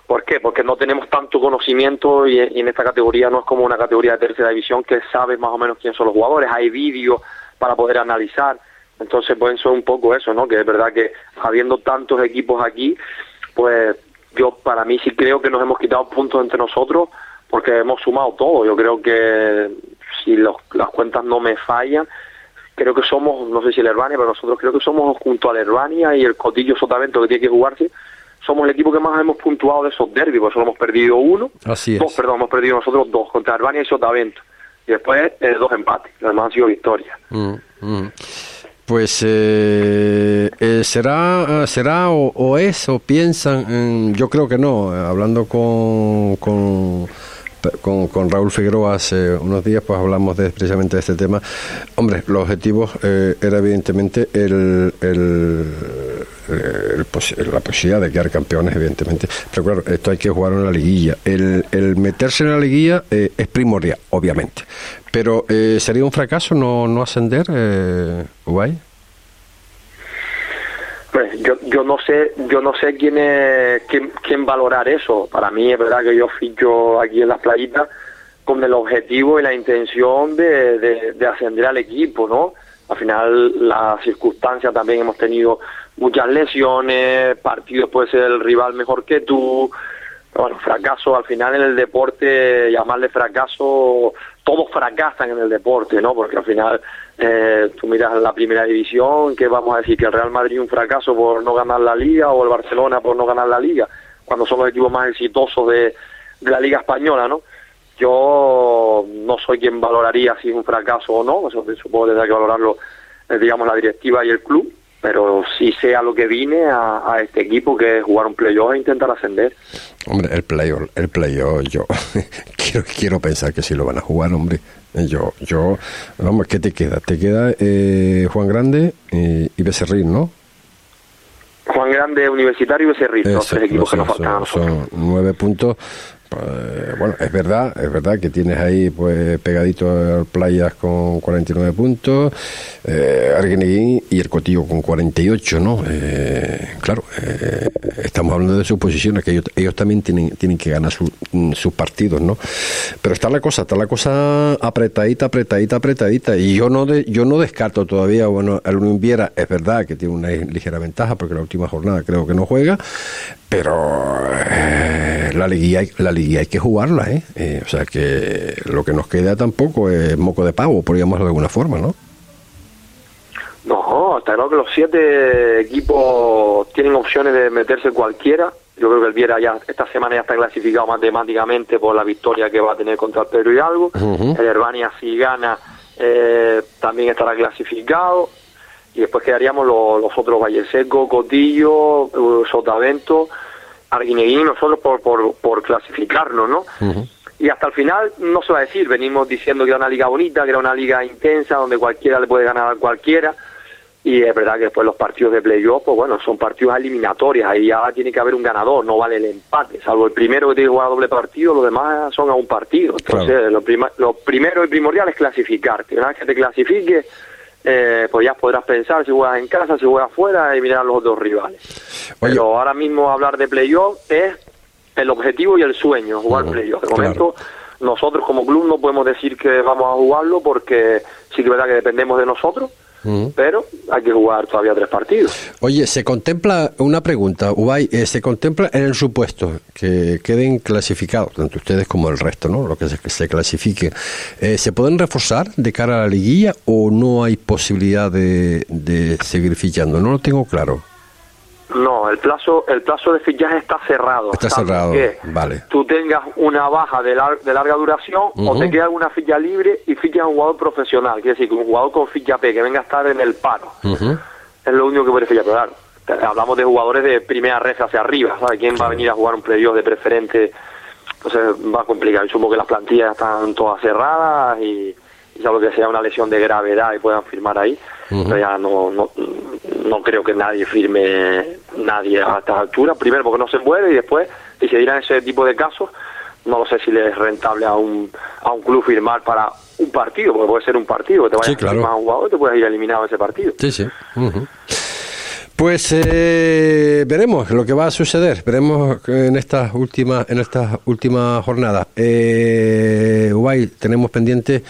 ¿Por qué? Porque no tenemos tanto conocimiento y, en esta categoría no es como una categoría de tercera división que sabe más o menos quién son los jugadores, hay vídeos para poder analizar. Entonces, pues eso es un poco eso, ¿no? Que es verdad que habiendo tantos equipos aquí, pues yo para mí sí creo que nos hemos quitado puntos entre nosotros porque hemos sumado todo. Yo creo que si las cuentas no me fallan, creo que somos, no sé si el Herbania, pero nosotros creo que somos junto al Herbania y el Cotillo Sotavento que tiene que jugarse, somos el equipo que más hemos puntuado de esos derbis, por eso hemos perdido uno, Así dos, perdón, hemos perdido nosotros dos, contra Albania y Sotavento, y después eh, dos empates, los demás han sido victorias. Mm, mm. Pues eh, eh, será, será o, es o piensan, yo creo que no, hablando con, con con, con, Raúl Figueroa hace unos días, pues hablamos de, precisamente de este tema. Hombre, los objetivos eh, era evidentemente el, el, la posibilidad de quedar campeones, evidentemente. Pero claro, esto hay que jugar en la liguilla. El, el meterse en la liguilla eh, es primordial, obviamente. Pero eh, sería un fracaso no, no ascender, eh, pues yo, yo no sé, yo no sé quién es, quién, quién valorar eso. Para mí es verdad que yo ficho aquí en las playitas con el objetivo y la intención de, de, ascender al equipo, ¿no? Al final las circunstancias también hemos tenido muchas lesiones, partidos puede ser el rival mejor que tú, bueno, fracaso al final en el deporte, llamarle fracaso, todos fracasan en el deporte, ¿no? Porque al final eh, tú miras la primera división, que vamos a decir que el Real Madrid un fracaso por no ganar la liga o el Barcelona por no ganar la liga, cuando son los equipos más exitosos de, de la liga española, ¿no? Yo no soy quien valoraría si es un fracaso o no, eso supongo que tendrá que valorarlo, eh, digamos, la directiva y el club, pero sí sea lo que vine a, a este equipo, que es jugar un playoff e intentar ascender. Hombre, el playoff, el playoff, yo quiero, quiero pensar que sí lo van a jugar, hombre. Yo, yo, vamos, ¿qué te queda? Te queda eh, Juan Grande y, y Becerril, ¿no? Juan Grande, Universitario y Becerril, los tres equipos que nos faltan a son nueve puntos. Pues, bueno, es verdad, es verdad que tienes ahí pues pegadito Playas con 49 puntos, eh, y el Cotillo con 48, ¿no? Eh, claro, eh, estamos hablando de sus posiciones, que ellos, también tienen, tienen que ganar su- sus partidos, ¿no? Pero está la cosa, está la cosa apretadita, apretadita, apretadita, y yo no de- yo no descarto todavía, bueno, el Unión Viera es verdad que tiene una ligera ventaja porque la última jornada creo que no juega, pero la liguilla hay- la liguilla hay que jugarla ¿eh? Eh, o sea que lo que nos queda tampoco es moco de pavo por llamarlo de alguna forma no No, está claro que los siete equipos tienen opciones de meterse cualquiera. Yo creo que el Viera ya esta semana ya está clasificado matemáticamente por la victoria que va a tener contra el Pedro Hidalgo. Ujú. El Herbania si gana eh, también estará clasificado. Y después quedaríamos los, los otros Valle Seco, Cotillo, eh, Sotavento, Arguineguín, nosotros por, por, por clasificarnos, ¿no? Y hasta el final no se va a decir, venimos diciendo que era una liga bonita, que era una liga intensa, donde cualquiera le puede ganar a cualquiera. Y es verdad que después los partidos de playoff, pues bueno, son partidos eliminatorios, ahí ya tiene que haber un ganador, no vale el empate, salvo el primero que tiene que jugar a doble partido, los demás son a un partido. Entonces, lo, prima- lo primero y primordial es clasificarte. Una vez que te clasifiques, eh, pues ya podrás pensar si juegas en casa, si juegas fuera y mirar a los dos rivales. Pero ahora mismo hablar de playoff es el objetivo y el sueño, jugar playoff. De claro. momento, nosotros como club no podemos decir que vamos a jugarlo porque sí que es verdad que dependemos de nosotros, pero hay que jugar todavía tres partidos. Oye, se contempla una pregunta, Ubay, eh, se contempla en el supuesto que queden clasificados, tanto ustedes como el resto, ¿no? Lo que se, que se clasifique. Eh, ¿Se pueden reforzar de cara a la liguilla o no hay posibilidad de, de seguir fichando? No lo tengo claro. No, el plazo el plazo de fichaje está cerrado. Está cerrado, que vale. tú tengas una baja de, lar- de larga duración o te queda alguna ficha libre y fichas a un jugador profesional, quiere decir un jugador con ficha P que venga a estar en el paro. Es lo único que puede fichar, pero claro, hablamos de jugadores de primera red hacia arriba, ¿sabes? ¿Quién va a venir a jugar un playoff de preferente? Entonces va a complicar. Yo supongo que las plantillas están todas cerradas y salvo que sea una lesión de gravedad y puedan firmar ahí, pero ya no, no, no creo que nadie firme nadie a estas alturas. Primero porque no se mueve y después, si se dieran ese tipo de casos, no lo sé si le es rentable a un, a un club firmar para un partido, porque puede ser un partido, que te vayas Sí, a claro. firmar a un jugador y te puedes ir eliminado de ese partido. Sí, sí. Ujú. Pues eh, veremos lo que va a suceder. Veremos en estas últimas en estas últimas jornadas. Eh, tenemos pendiente,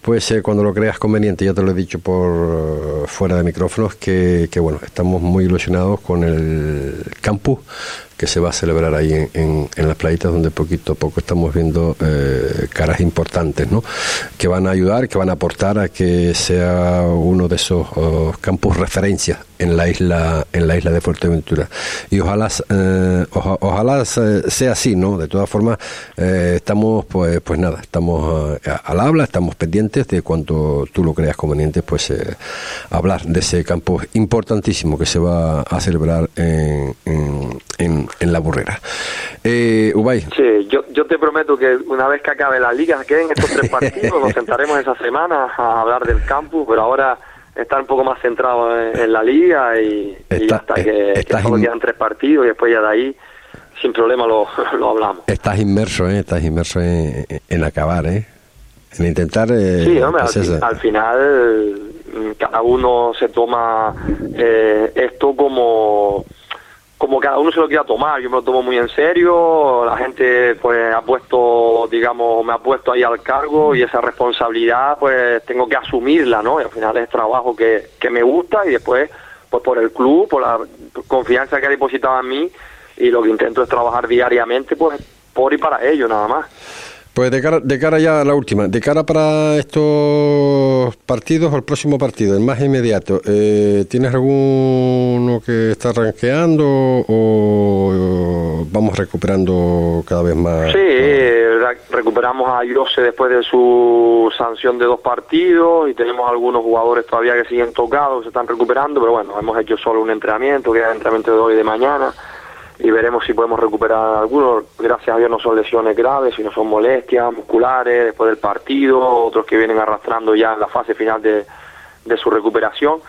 pues eh, cuando lo creas conveniente, ya te lo he dicho por fuera de micrófonos, que, que bueno, estamos muy ilusionados con el campus que se va a celebrar ahí en, en- las playitas donde poquito a poco estamos viendo eh, caras importantes, ¿no? Que van a ayudar, que van a aportar a que sea uno de esos oh, campus referencias en la isla en la isla de Fuerteventura y ojalá eh, oja- ojalá se- sea así, ¿no? De todas formas eh, estamos pues pues nada, estamos eh, al habla, estamos pendientes de cuando tú lo creas conveniente, pues hablar de ese campus importantísimo que se va a celebrar en, en- en la burrera. Eh, Ubay, Sí, yo, yo te prometo que una vez que acabe la liga, queden estos tres partidos, nos sentaremos esa semana a hablar del campus, pero ahora estar un poco más centrado en, en la liga y, y ya está, que, que estás solo quedan tres partidos y después ya de ahí, sin problema, lo, lo hablamos. estás inmerso, ¿eh? Estás inmerso en, en acabar, ¿eh? En intentar... eh, Sí, hombre, al, pues eso. al final mm, cada uno se toma eh, esto como como cada uno se lo quiera tomar. Yo me lo tomo muy en serio. La gente pues ha puesto, digamos, me ha puesto ahí al cargo y esa responsabilidad pues tengo que asumirla, ¿no? Y al final es trabajo que, que me gusta y después pues por el club, por la confianza que ha depositado en mí y lo que intento es trabajar diariamente pues por y para ellos nada más. Pues de cara, de cara ya a la última, de cara para estos partidos o el próximo partido, el más inmediato, eh, ¿tienes alguno que está ranqueando o vamos recuperando cada vez más? Sí, recuperamos a Jose después de su sanción de dos partidos y tenemos algunos jugadores todavía que siguen tocados, se están recuperando, pero bueno, hemos hecho solo un entrenamiento, que es el entrenamiento de hoy y de mañana y veremos si podemos recuperar algunos. Gracias a Dios no son lesiones graves, sino son molestias musculares después del partido, otros que vienen arrastrando ya en la fase final de, de su recuperación.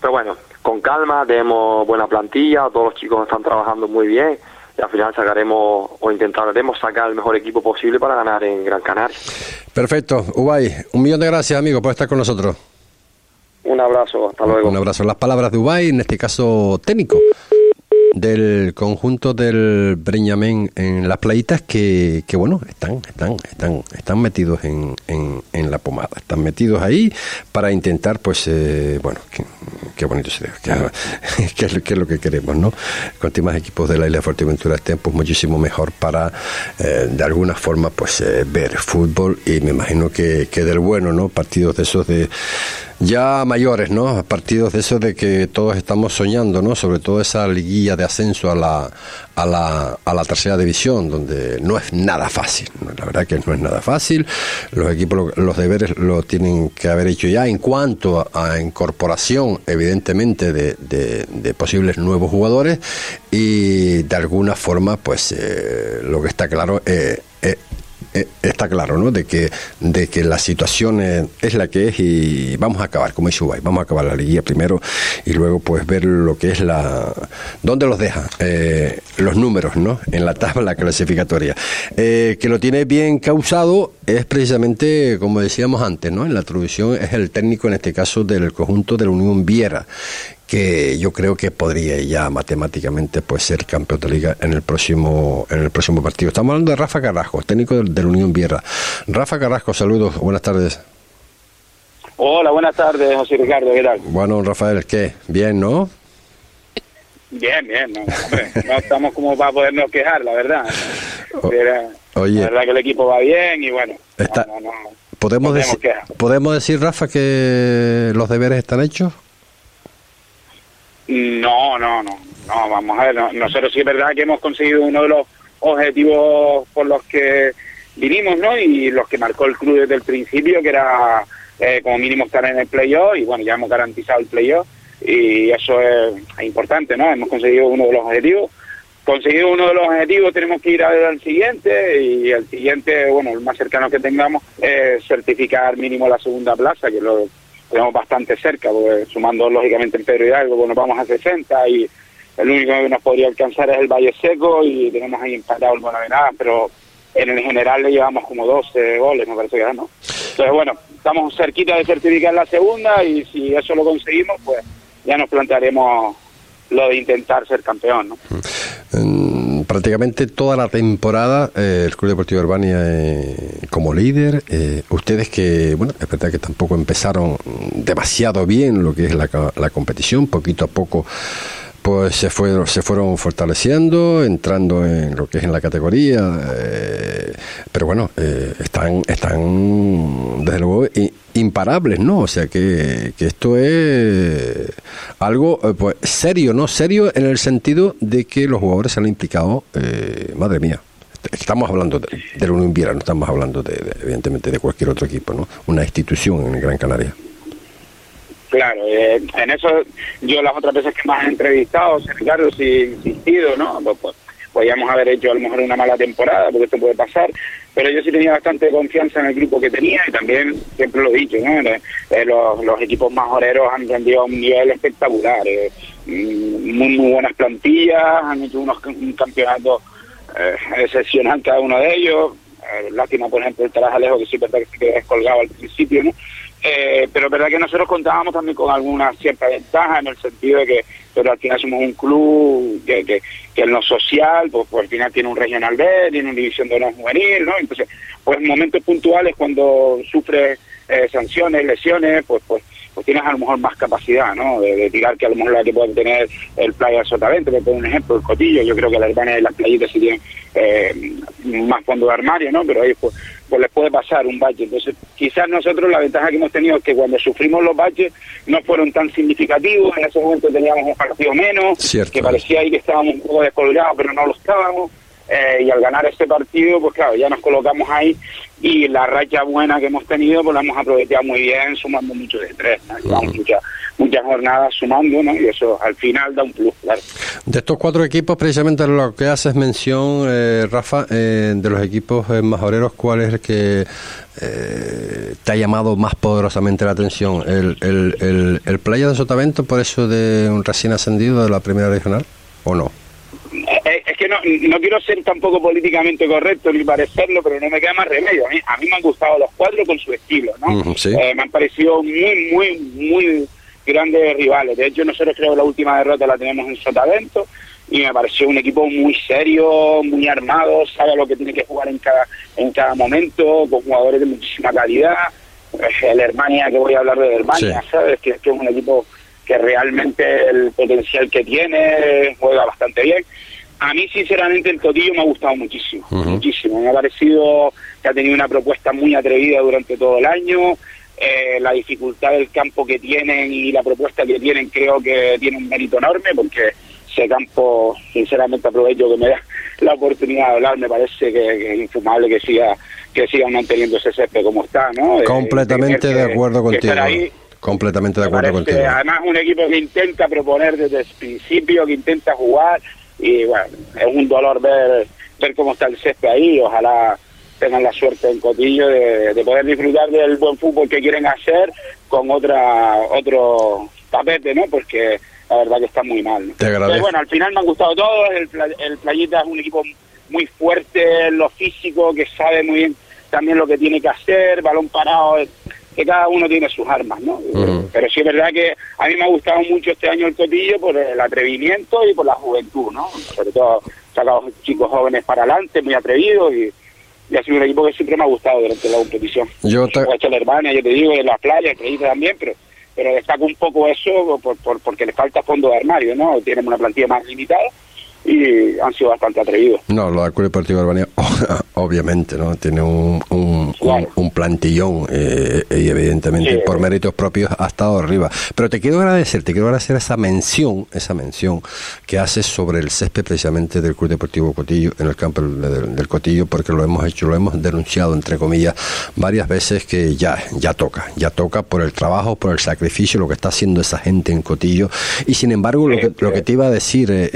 Pero bueno, con calma, tenemos buena plantilla, todos los chicos están trabajando muy bien y al final sacaremos o intentaremos sacar el mejor equipo posible para ganar en Gran Canaria. Perfecto, Ubay, un millón de gracias amigo por estar con nosotros. Un abrazo, hasta luego. Un abrazo. Las palabras de Ubay, en este caso técnico del conjunto del Breñamén en las playitas que, que, bueno, están, están, están, están metidos en, en, la pomada, están metidos ahí para intentar, pues, eh, bueno, qué, bonito se que, es, lo que queremos, ¿no? Cuanto más equipos de la isla de Fuerteventura estén, pues muchísimo mejor para, eh, de alguna forma, pues, eh, ver fútbol y me imagino que, que del bueno, ¿no? Partidos de esos de ya mayores, ¿no? Partidos de eso de que todos estamos soñando, ¿no? Sobre todo esa liguilla de ascenso a la, a la, a la tercera división, donde no es nada fácil. La verdad que no es nada fácil. Los equipos, los deberes lo tienen que haber hecho ya en cuanto a, incorporación, evidentemente, de, de, posibles nuevos jugadores y de alguna forma, pues eh, lo que está claro eh eh, está claro, ¿no? De que, de que la situación es, la que es y vamos a acabar, como dice Ubay, vamos a acabar la liguilla primero y luego pues ver lo que es la... ¿Dónde los deja? Eh, los números, ¿no? En la tabla clasificatoria. Eh, que lo tiene bien causado es precisamente, como decíamos antes, ¿no? En la introducción es el técnico, en este caso, del conjunto de la Unión Viera, que yo creo que podría ya matemáticamente pues ser campeón de liga en el próximo en el próximo partido. Estamos hablando de Rafa Carrasco, técnico del, Unión Vierra. Rafa Carrasco, saludos, buenas tardes. Hola, buenas tardes, José Ricardo, ¿qué tal? Bueno, Rafael, ¿qué? Bien, ¿no? Bien, bien, no, no estamos como para podernos quejar, la verdad. oye, la verdad que el equipo va bien y bueno, ¿podemos, decir, ¿podemos decir, Rafa, que los deberes están hechos? No, no, no, no, vamos a ver, nosotros sí es verdad que hemos conseguido uno de los objetivos por los que vinimos, ¿no? Y los que marcó el club desde el principio, que era eh, como mínimo estar en el playoff, y bueno, ya hemos garantizado el playoff, y eso es, importante, ¿no? Hemos conseguido uno de los objetivos. Conseguido uno de los objetivos, tenemos que ir al siguiente, y el siguiente, bueno, el más cercano que tengamos, es certificar mínimo la segunda plaza, que lo tenemos bastante cerca, porque sumando lógicamente en Pedro Hidalgo, bueno, vamos a 60 y el único que nos podría alcanzar es el Valle Seco y tenemos ahí empatado el Buenavenada, pero en el general le llevamos como 12 goles, me parece que no. Entonces, bueno, estamos cerquita de certificar la segunda y si eso lo conseguimos, pues ya nos plantearemos lo de intentar ser campeón, ¿no? Prácticamente toda la temporada eh, el Club Deportivo Urbania eh, como líder. Eh, ustedes que, bueno, es verdad que tampoco empezaron demasiado bien lo que es la, la competición, poquito a poco pues se fueron, se fueron fortaleciendo, entrando en lo que es en la categoría, eh, pero bueno, eh, están, están desde luego imparables, ¿no? O sea que, que esto es algo eh, pues serio, ¿no? Serio en el sentido de que los jugadores se han implicado, madre mía. Estamos hablando de, de la Unión no estamos hablando de, evidentemente de cualquier otro equipo, ¿no? Una institución en Gran Canaria. Claro, eh, en eso yo las otras veces que más he entrevistado, Ricardo, sí he insistido, ¿no? Pues, pues, podíamos haber hecho a lo mejor una mala temporada, porque esto puede pasar, pero yo sí tenía bastante confianza en el grupo que tenía y también, siempre lo he dicho, ¿no? Eh, eh, los, equipos más han rendido a un nivel espectacular, mm, muy, muy buenas plantillas, han hecho unos, un campeonato excepcional cada uno de ellos, lástima, por ejemplo, el Tarajalejo, que sí verdad que se quedó descolgado al principio, ¿no? Eh, pero es verdad que nosotros contábamos también con alguna cierta ventaja en el sentido de que pero al final somos un club que, que, que en lo social, pues, pues, al final tiene un regional B, tiene una división de honor juvenil, ¿no? Entonces, pues en momentos puntuales cuando sufre eh, sanciones, lesiones, pues pues pues tienes a lo mejor más capacidad, ¿no? De, tirar que a lo mejor la que puede tener el Playa Sotavento, que por un ejemplo, el Cotillo, yo creo que la Albania y las playitas sí tienen eh, más fondo de armario, ¿no? Pero ahí pues, pues les puede pasar un bache. Entonces, quizás nosotros la ventaja que hemos tenido es que cuando sufrimos los baches no fueron tan significativos, en ese momento teníamos un partido menos, que parecía ahí que estábamos un poco descolgados, pero no lo estábamos. Eh, y al ganar ese partido, pues claro, ya nos colocamos ahí y la racha buena que hemos tenido, pues la hemos aprovechado muy bien, sumando mucho de tres, muchas, muchas jornadas sumando, ¿no? Y eso al final da un plus, claro. De estos cuatro equipos, precisamente lo que haces mención, eh, Rafa, eh, de los equipos majoreros, ¿cuál es el que te ha llamado más poderosamente la atención? ¿El, el, el, el Playa de Sotavento, por eso de un recién ascendido de la primera regional, o no? No, no quiero ser tampoco políticamente correcto ni parecerlo, pero no me queda más remedio. A mí, a mí me han gustado los cuatro con su estilo, ¿no? Eh, me han parecido muy, muy, muy grandes rivales. De hecho, nosotros creo que la última derrota la tenemos en Sotavento y me pareció un equipo muy serio, muy armado, sabe lo que tiene que jugar en cada, en cada momento, con jugadores de muchísima calidad. El Hermania, que voy a hablar de Hermania, ¿sabes? Que, que es un equipo que realmente el potencial que tiene juega bastante bien. A mí, sinceramente, el Cotillo me ha gustado muchísimo, muchísimo. Me ha parecido que ha tenido una propuesta muy atrevida durante todo el año. Eh, la dificultad del campo que tienen y la propuesta que tienen creo que tiene un mérito enorme porque ese campo, sinceramente, aprovecho que me da la oportunidad de hablar. Me parece que, es infumable que siga que sigan manteniendo ese césped como está, ¿no? Eh, Completamente de acuerdo contigo. Completamente de acuerdo contigo. Además, un equipo que intenta proponer desde el principio, que intenta jugar, y bueno, es un dolor ver, ver cómo está el césped ahí, ojalá tengan la suerte en Cotillo de, poder disfrutar del buen fútbol que quieren hacer con otra otro tapete, ¿no? Porque la verdad que está muy mal. Pero bueno, al final me han gustado todos, el, el Playita es un equipo muy fuerte en lo físico, que sabe muy bien también lo que tiene que hacer, balón parado que cada uno tiene sus armas, ¿no? Pero sí es verdad que a mí me ha gustado mucho este año el Cotillo por el atrevimiento y por la juventud, ¿no? Sobre todo sacado chicos jóvenes para adelante, muy atrevidos y, ha sido un equipo que siempre me ha gustado durante la competición. Yo te... He hecho la hermana, yo te digo, en las playas, que también, pero pero destaco un poco eso por, por, porque le falta fondo de armario, ¿no? Tienen una plantilla más limitada y han sido bastante atrevidos. No, lo del Club Deportivo Albania, obviamente, ¿no? Tiene un, un, un, plantillón eh, y evidentemente por méritos propios ha estado arriba. Pero te quiero agradecer, te quiero agradecer esa mención, esa mención que haces sobre el césped precisamente del Club Deportivo Cotillo, en el campo del, Cotillo, porque lo hemos hecho, lo hemos denunciado, entre comillas, varias veces que ya, ya toca, ya toca por el trabajo, por el sacrificio, lo que está haciendo esa gente en Cotillo. Y sin embargo, lo que, lo que te iba a decir, eh,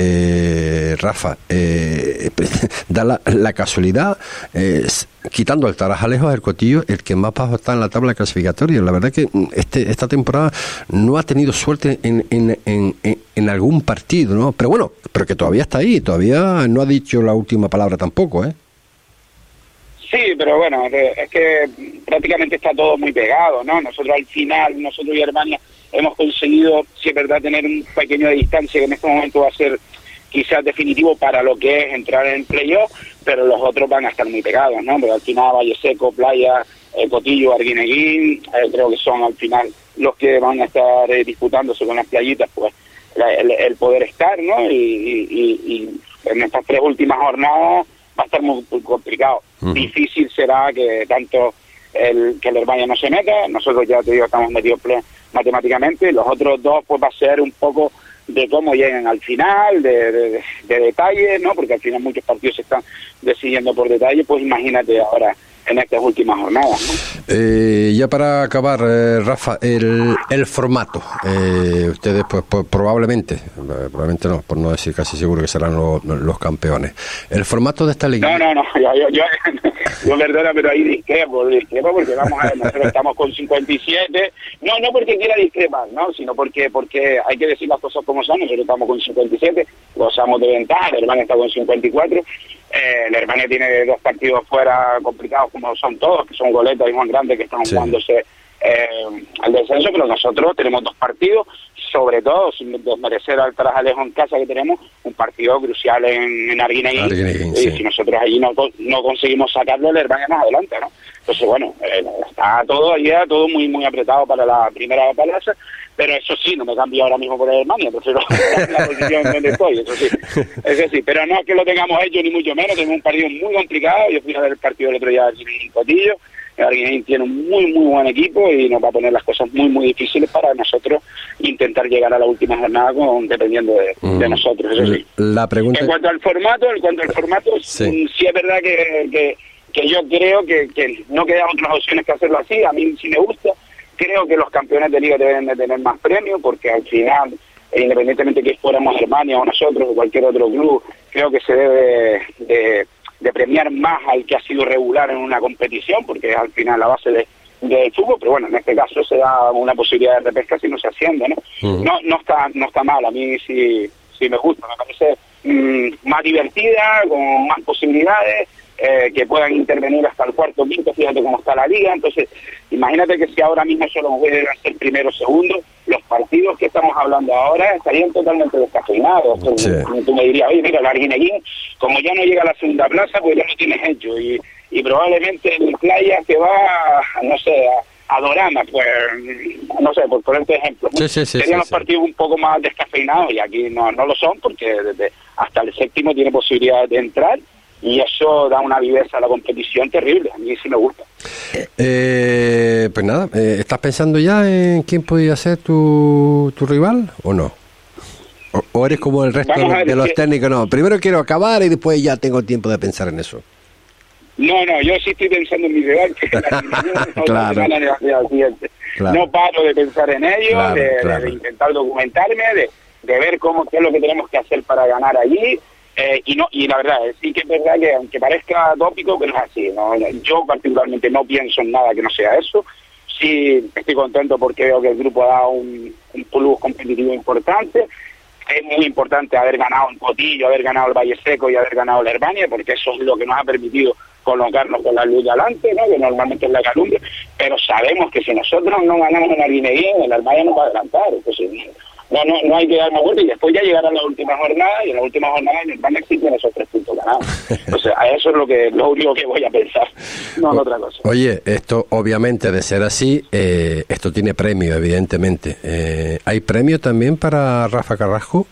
eh eh, Rafa, eh, da la, casualidad, eh, quitando el Tarajalejo del Cotillo, el que más bajo está en la tabla clasificatoria. La verdad que mm, este, esta temporada no ha tenido suerte en, en, en, algún partido, ¿no? Pero bueno, pero que todavía está ahí, todavía no ha dicho la última palabra tampoco, ¿eh? Sí, pero bueno, es que prácticamente está todo muy pegado, ¿no? Nosotros al final, nosotros y Alemania, hemos conseguido, si es verdad, tener un pequeño de distancia que en este momento va a ser quizás definitivo para lo que es entrar en playoff, pero los otros van a estar muy pegados, ¿no? Porque al final Valle Seco, Playa, eh, Cotillo, Arguineguín, eh, creo que son al final los que van a estar eh, disputándose con las playitas, pues el, poder estar, ¿no? Y, en estas tres últimas jornadas va a estar muy, complicado. Difícil será que tanto el que el Hermano no se meta, nosotros ya te digo, estamos metidos matemáticamente, los otros dos pues va a ser un poco de cómo llegan al final, de, de, de, detalles, ¿no? Porque al final muchos partidos se están decidiendo por detalle, pues imagínate ahora en estas últimas jornadas. Eh, ya para acabar, eh, Rafa, el, el formato. Eh, ustedes, pues, pues probablemente, probablemente no, por no decir casi seguro que serán los, campeones. El formato de esta liga. No, no, no, yo, yo, yo, yo perdona, pero ahí discrepo, discrepo porque vamos a ver, nosotros estamos con 57. No, no porque quiera discrepar, ¿no? Sino porque porque hay que decir las cosas como son. Nosotros estamos con 57, gozamos de ventaja, el hermano está con 54. Eh, el hermano tiene dos partidos fuera complicados como son todos, que son Goleta y Juan Grande, que están jugándose eh, al descenso, pero nosotros tenemos dos partidos, sobre todo, sin desmerecer al Tarajalejo en casa que tenemos, un partido crucial en, en Arguineguín. Arguineguín, y sí. si nosotros allí no, no conseguimos sacarlo, el Herbania más adelante, ¿no? Entonces, bueno, eh, está todo allí, todo muy muy apretado para la primera balanza, pero eso sí, no me cambio ahora mismo por Alemania, prefiero la posición donde estoy, eso sí, eso sí, pero no es que lo tengamos hecho ni mucho menos, tenemos un partido muy complicado, yo fui a ver el partido el otro día en Cotillo, Arguineguín tiene un muy muy buen equipo y nos va a poner las cosas muy muy difíciles para nosotros intentar llegar a la última jornada con, dependiendo de, de nosotros, eso sí. La pregunta... En cuanto al formato, en cuanto al formato, Sí. sí, sí es verdad que, que, que yo creo que, que no quedan otras opciones que hacerlo así. A mí sí me gusta. Creo que los campeones de liga deben de tener más premios porque al final, independientemente que fuéramos Germania o nosotros o cualquier otro club, creo que se debe de, de premiar más al que ha sido regular en una competición porque es al final la base de del fútbol, pero bueno, en este caso se da una posibilidad de repesca si no se asciende, ¿no? No, no está, no está mal, a mí sí, sí me gusta, me parece mm, más divertida, con más posibilidades, eh, que puedan intervenir hasta el cuarto, quinto, fíjate cómo está la liga, entonces imagínate que si ahora mismo solo pueden ser primero o segundo, los partidos que estamos hablando ahora estarían totalmente descafeinados. Sí. Tú me dirías, oye, mira, el Arguineguín, como ya no llega a la segunda plaza, pues ya lo tienes hecho, y, y probablemente el playa que va, no sé, a, a Dorama, pues, no sé, por ponerte ejemplo, Sí, sí, sí, serían los partidos un poco más descafeinados y aquí no, no lo son porque desde hasta el séptimo tiene posibilidad de entrar y eso da una viveza a la competición terrible. A mí sí me gusta. Eh, pues nada, eh, ¿estás pensando ya en quién podría ser tu, tu rival o no? O, o eres como el resto de, los que- técnicos? No, primero quiero acabar y después ya tengo tiempo de pensar en eso. No, no, yo sí estoy pensando en mi rival, Claro. Claro. No paro de pensar en ello, Claro, de, de- claro. de intentar documentarme, de, de ver cómo qué es lo que tenemos que hacer para ganar allí. Eh, y no y la verdad, eh, sí que es verdad que aunque parezca tópico, que no es así. ¿no? Yo particularmente no pienso en nada que no sea eso. Sí estoy contento porque veo que el grupo ha dado un, un plus competitivo importante es muy importante haber ganado el Cotillo, haber ganado el Valle Seco y haber ganado la Herbania, porque eso es lo que nos ha permitido colocarnos con la luz de adelante, ¿no? que normalmente es la calumbre, pero sabemos que si nosotros no ganamos en la Guineguín, el Herbania no va a adelantar, entonces no, no, no hay que dar más vuelta y después ya llegará la última jornada y en la última jornada el Herbania sí tiene esos tres puntos ganados. Entonces a eso es lo que lo único que voy a pensar, no en otra cosa. Oye, esto obviamente de ser así, eh, esto tiene premio, evidentemente. Eh, ¿Hay premio también para Rafa Carrasco?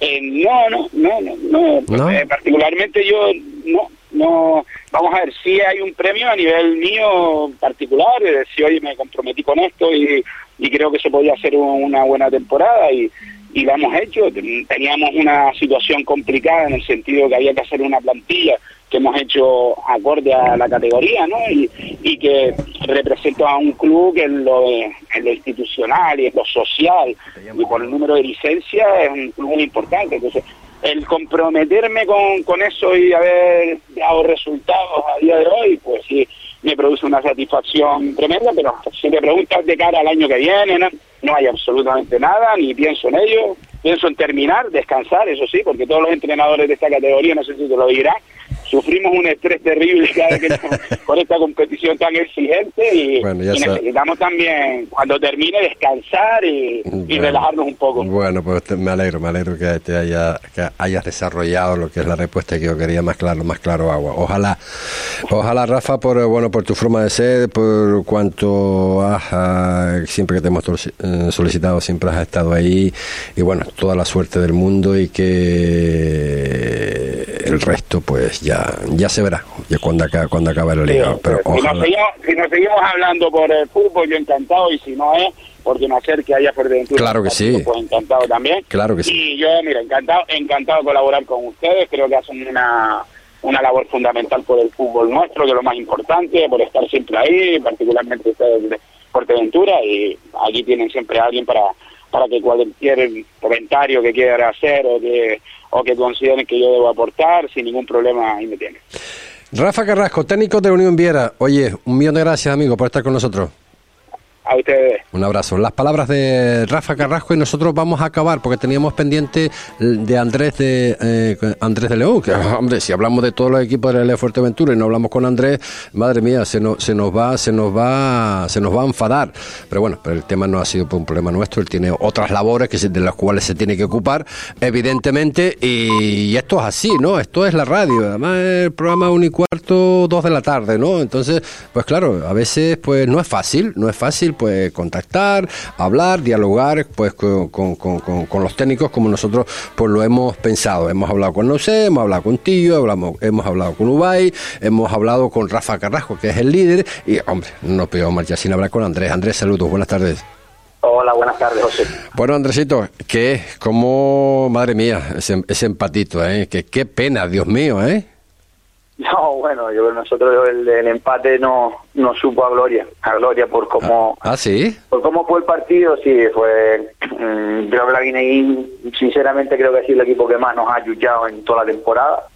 Eh, no, no, no, no, no. ¿No? Eh, particularmente yo no, no. Vamos a ver, sí hay un premio a nivel mío particular. eh, si hoy me comprometí con esto y, y creo que se podía hacer un- una buena temporada y, y la hemos hecho. Teníamos una situación complicada en el sentido que había que hacer una plantilla que hemos hecho acorde a la categoría, ¿no? Y, y que representa a un club que en lo, en lo institucional y en lo social y por el número de licencias es un club muy importante. Entonces, el comprometerme con, con eso y haber dado resultados a día de hoy, pues sí, me produce una satisfacción tremenda, pero si me preguntas de cara al año que viene, no, no hay absolutamente nada, ni pienso en ello, pienso en terminar, descansar, eso sí, porque todos los entrenadores de esta categoría, no sé si te lo dirán, sufrimos un estrés terrible cada que con esta competición tan exigente y, Bueno, y necesitamos también, cuando termine, descansar y, relajarnos un poco. Bueno, pues te- me alegro, me alegro que, te haya, que hayas desarrollado lo que es la respuesta que yo quería más claro, más claro agua. Ojalá, ojalá Rafa, por eh, bueno, por tu forma de ser, por cuanto has, ah, siempre que te hemos eh, solicitado, siempre has estado ahí y bueno, toda la suerte del mundo y que el resto pues ya, ya se verá, ya cuando cuando acabe la liga. Pero si, nos seguimos, si nos seguimos hablando por el fútbol, yo encantado, y si no es, porque no hacer que haya Fuerteventura. Claro que sí. Pues encantado también. Claro que sí. Y yo, mira, encantado, encantado de colaborar con ustedes, creo que hacen una una labor fundamental por el fútbol nuestro, que es lo más importante, por estar siempre ahí, particularmente ustedes de Fuerteventura, y aquí tienen siempre a alguien para para que cualquier comentario que quiera hacer o que o que consideren que yo debo aportar, sin ningún problema, ahí me tienen. Rafa Carrasco, técnico de Unión Viera. Oye, un millón de gracias, amigo, por estar con nosotros. A ustedes. Un abrazo. Las palabras de Rafa Carrasco y nosotros vamos a acabar porque teníamos pendiente de Andrés de eh, Andrés de León. Que, hombre, si hablamos de todos los equipos de la Fuerteventura y no hablamos con Andrés, madre mía, se nos, se nos va, se nos va, se nos va a enfadar. Pero bueno, pero el tema no ha sido un problema nuestro. Él tiene otras labores que de las cuales se tiene que ocupar, evidentemente. Y, esto es así, ¿no? Esto es la radio. Además, el programa un y cuarto, dos de la tarde, ¿no? Entonces, pues claro, a veces, pues no es fácil, no es fácil pues contactar, hablar, dialogar pues con, con, los técnicos como nosotros pues lo hemos pensado. Hemos hablado con Nosé, hemos hablado con Tillo, hablamos, hemos hablado con Ubay, hemos hablado con Rafa Carrasco, que es el líder, y hombre, no podemos marchar sin hablar con Andrés. Andrés, saludos, buenas tardes. Hola, buenas tardes, José. Bueno, Andresito, que como, madre mía, ese, ese empatito, ¿eh? Que qué pena, Dios mío, ¿eh? No, bueno, yo nosotros el, empate no, no supo a gloria, a gloria por cómo, ah, sí, por cómo fue el partido, sí, fue, mm, creo que la Guineín, sinceramente creo que ha sido el equipo que más nos ha ayudado en toda la temporada,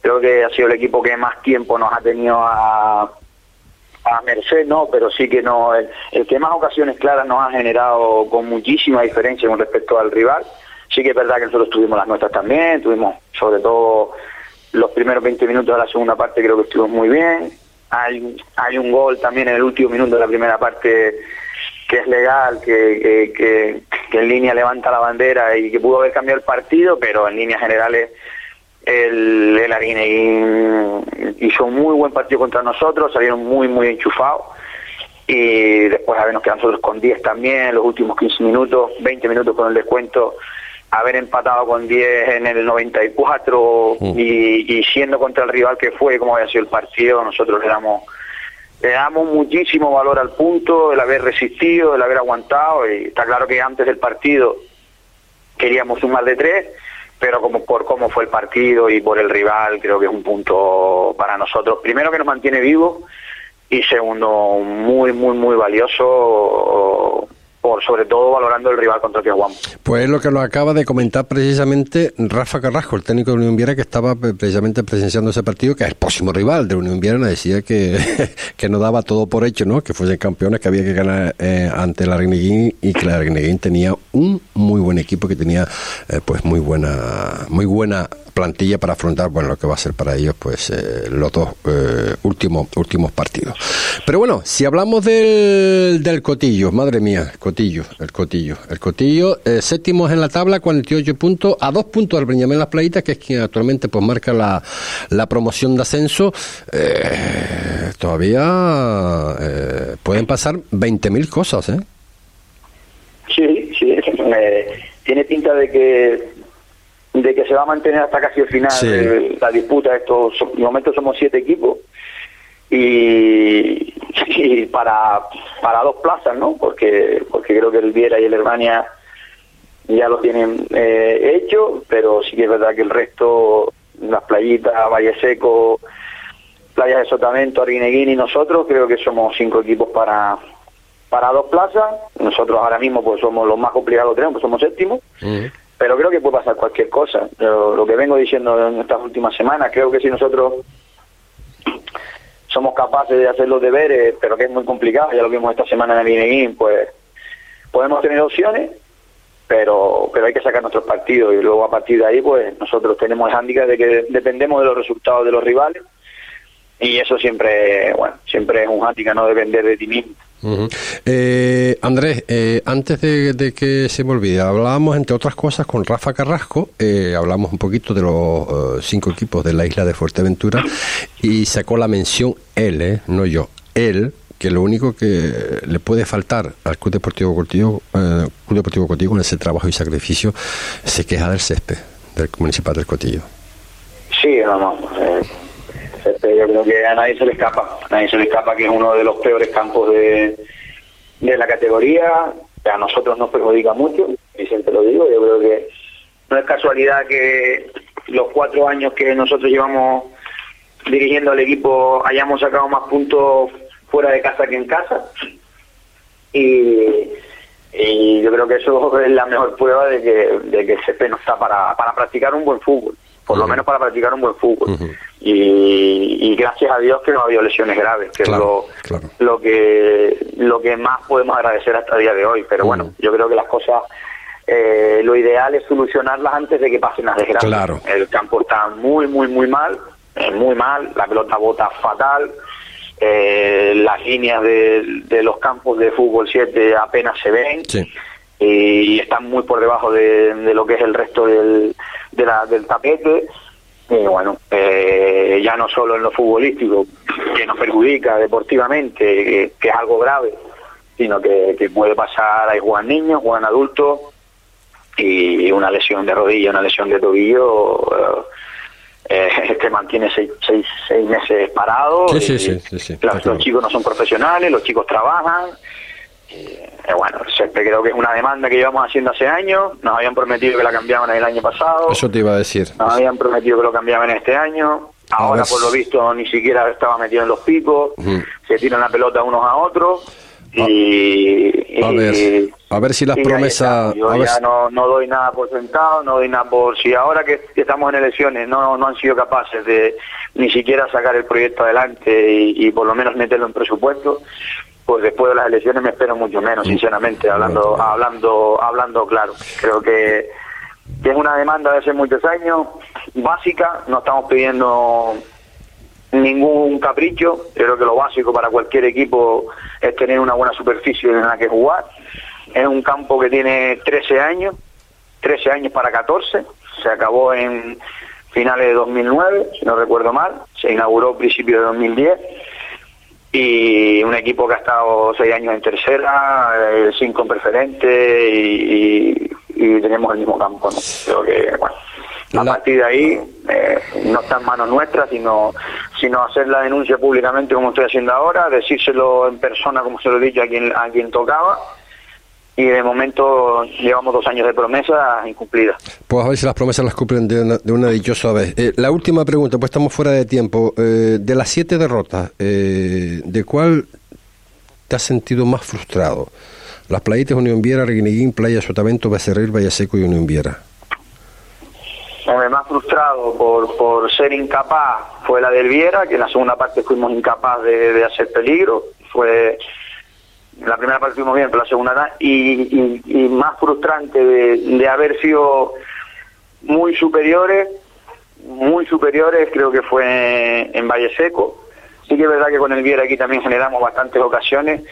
creo que ha sido el equipo que más tiempo nos ha tenido a, a merced, no, pero sí que no, el, el que más ocasiones claras nos ha generado con muchísima diferencia con respecto al rival, sí que es verdad que nosotros tuvimos las nuestras también, tuvimos sobre todo los primeros 20 minutos de la segunda parte creo que estuvo muy bien. Hay, un gol también en el último minuto de la primera parte que es legal, que, que, en línea levanta la bandera y que pudo haber cambiado el partido, pero en líneas generales el, el hizo un muy buen partido contra nosotros, salieron muy, muy enchufados y después habernos quedado nosotros con 10 también, los últimos 15 minutos, 20 minutos con el descuento, haber empatado con 10 en el 94 mm. y, y siendo contra el rival que fue, como había sido el partido, nosotros le damos le damos muchísimo valor al punto, el haber resistido, el haber aguantado, y está claro que antes del partido queríamos un más de tres, pero como por cómo fue el partido y por el rival, creo que es un punto para nosotros, primero que nos mantiene vivos, y segundo, muy, muy, muy valioso por sobre todo valorando el rival contra el que jugamos. Pues es lo que nos acaba de comentar precisamente Rafa Carrasco, el técnico de Unión Viera que estaba precisamente presenciando ese partido, que es el próximo rival de Unión Viera, decía que, que no daba todo por hecho, ¿no? que fuesen campeones, que había que ganar eh, ante la Reneguín y que la Reneguín tenía un muy buen equipo, que tenía eh, pues muy buena, muy buena plantilla para afrontar bueno lo que va a ser para ellos pues eh, los dos eh, últimos últimos partidos pero bueno si hablamos del, del cotillo madre mía cotillo el cotillo el cotillo eh, séptimos en la tabla 48 puntos a dos puntos del Benjamín Las Playitas que es quien actualmente pues marca la, la promoción de ascenso. Todavía pueden pasar 20.000 cosas eh sí sí tiene pinta de que de que se va a mantener hasta casi el final la disputa. Estos, de momento somos siete equipos y, para, para dos plazas, ¿no? Porque, porque creo que el Viera y el Hermania ya lo tienen eh, hecho, pero sí que es verdad que el resto, las playitas, Valle Seco, Playas de Sotamento, Arguineguín y nosotros, creo que somos cinco equipos para para dos plazas. Nosotros ahora mismo pues somos los más complicados que tenemos, pues somos séptimos pero creo que puede pasar cualquier cosa. Lo, que vengo diciendo en estas últimas semanas, creo que si nosotros somos capaces de hacer los deberes, pero que es muy complicado, ya lo vimos esta semana en el INEGIN, pues podemos tener opciones, pero pero hay que sacar nuestros partidos y luego a partir de ahí, pues nosotros tenemos el hándicap de que dependemos de los resultados de los rivales y eso siempre, bueno, siempre es un hándicap no depender de ti mismo. Eh, Andrés, eh, antes de, que se me olvide, hablábamos entre otras cosas con Rafa Carrasco, eh, hablamos un poquito de los cinco equipos de la isla de Fuerteventura y sacó la mención él, no yo, él, que lo único que le puede faltar al Club Deportivo Cotillo, Club Deportivo Cotillo con ese trabajo y sacrificio, se queja del césped del municipal del Cotillo. Sí, no yo creo que a nadie se le escapa, a nadie se le escapa que es uno de los peores campos de, de la categoría, a nosotros nos perjudica mucho, y siempre lo digo, yo creo que no es casualidad que los cuatro años que nosotros llevamos dirigiendo al equipo hayamos sacado más puntos fuera de casa que en casa, y, yo creo que eso es la mejor prueba de que, de que CP no está para, para practicar un buen fútbol, por lo menos para practicar un buen fútbol y, gracias a Dios que no ha habido lesiones graves, que es lo, lo que lo que más podemos agradecer hasta el día de hoy. Pero bueno, yo creo que las cosas, eh, lo ideal es solucionarlas antes de que pasen las desgracias. El campo está muy, muy, muy mal, eh, muy mal, la pelota bota fatal. Eh, las líneas de, de, los campos de fútbol 7 apenas se ven y están muy por debajo de, de lo que es el resto del, de la, del tapete y bueno, eh, ya no solo en lo futbolístico, que nos perjudica deportivamente, que, es algo grave, sino que, puede pasar, a jugar niños, juegan adultos, y una lesión de rodilla, una lesión de tobillo, eh, eh te mantiene seis, seis, meses parado. Sí, sí, sí, los chicos no son profesionales, los chicos trabajan, eh, bueno, creo que es una demanda que llevamos haciendo hace años. Nos habían prometido que la cambiaban el año pasado. Eso te iba a decir. Nos habían prometido que lo cambiaban este año. Ahora, por lo visto, ni siquiera estaba metido en los picos. Se tiran la pelota unos a otros. Y, a, ver, a ver si las promesas. Yo ya no, no doy nada por sentado, no doy nada por. Si ahora que estamos en elecciones no, no han sido capaces de ni siquiera sacar el proyecto adelante y, y por lo menos meterlo en presupuesto, pues después de las elecciones me espero mucho menos, sinceramente, hablando, hablando, hablando claro. Creo que, es una demanda de hace muchos años, básica, no estamos pidiendo ningún capricho, creo que lo básico para cualquier equipo es tener una buena superficie en la que jugar. Es un campo que tiene 13 años, 13 años para 14, se acabó en finales de 2009, si no recuerdo mal, se inauguró a principios de 2010 y un equipo que ha estado seis años en tercera, eh, cinco en preferente y, tenemos el mismo campo. ¿no? Creo que, bueno, a partir de ahí eh, no está en manos nuestras, sino, sino hacer la denuncia públicamente como estoy haciendo ahora, decírselo en persona como se lo he dicho a quien, a quien tocaba y de momento llevamos dos años de promesas incumplidas. Pues a ver si las promesas las cumplen de una, dichosa vez. Eh, la última pregunta, pues estamos fuera de tiempo. Eh, de las siete derrotas, eh, ¿de cuál te has sentido más frustrado? Las playitas Unión Viera, Reguiniguín, Playa Sotavento, Becerril, Valle Seco y Unión Viera. Hombre, más frustrado por, por ser incapaz fue la del Viera, que en la segunda parte fuimos incapaz de, de hacer peligro. Fue la primera parte fuimos bien, pero la segunda y, y, más frustrante de, haber sido muy superiores, muy superiores, creo que fue en Valle Seco. Sí que es verdad que con el Viera aquí también generamos bastantes ocasiones,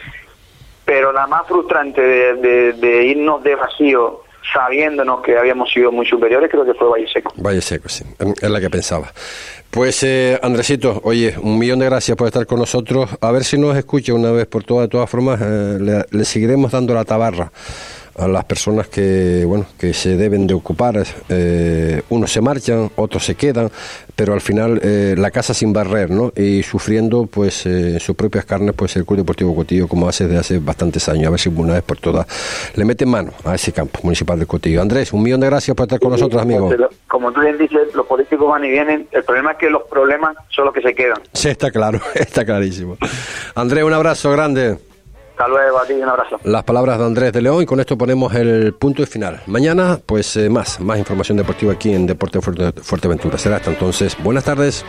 pero la más frustrante de irnos de vacío sabiéndonos que habíamos sido muy superiores, creo que fue Valle Seco. Valle Seco, sí, es la que pensaba. Pues eh, Andresito, oye, un millón de gracias por estar con nosotros. A ver si nos escucha una vez por todas, de todas formas, eh, le, seguiremos dando la tabarra a las personas que bueno que se deben de ocupar eh, unos se marchan otros se quedan pero al final eh, la casa sin barrer no y sufriendo pues eh, en sus propias carnes pues el Club Deportivo Cotillo como hace desde hace bastantes años. A ver si una vez por todas le mete mano a ese campo municipal del Cotillo. Andrés un millón de gracias por estar con nosotros amigo. como tú bien dices los políticos van y vienen. El problema es que los problemas son los que se quedan. Sí está claro está clarísimo. Andrés un abrazo grande hasta luego, a ti un abrazo. Las palabras de Andrés de León y con esto ponemos el punto y final. Mañana, pues eh, más, más información deportiva aquí en Deporte Fuerteventura. Será hasta entonces. Buenas tardes.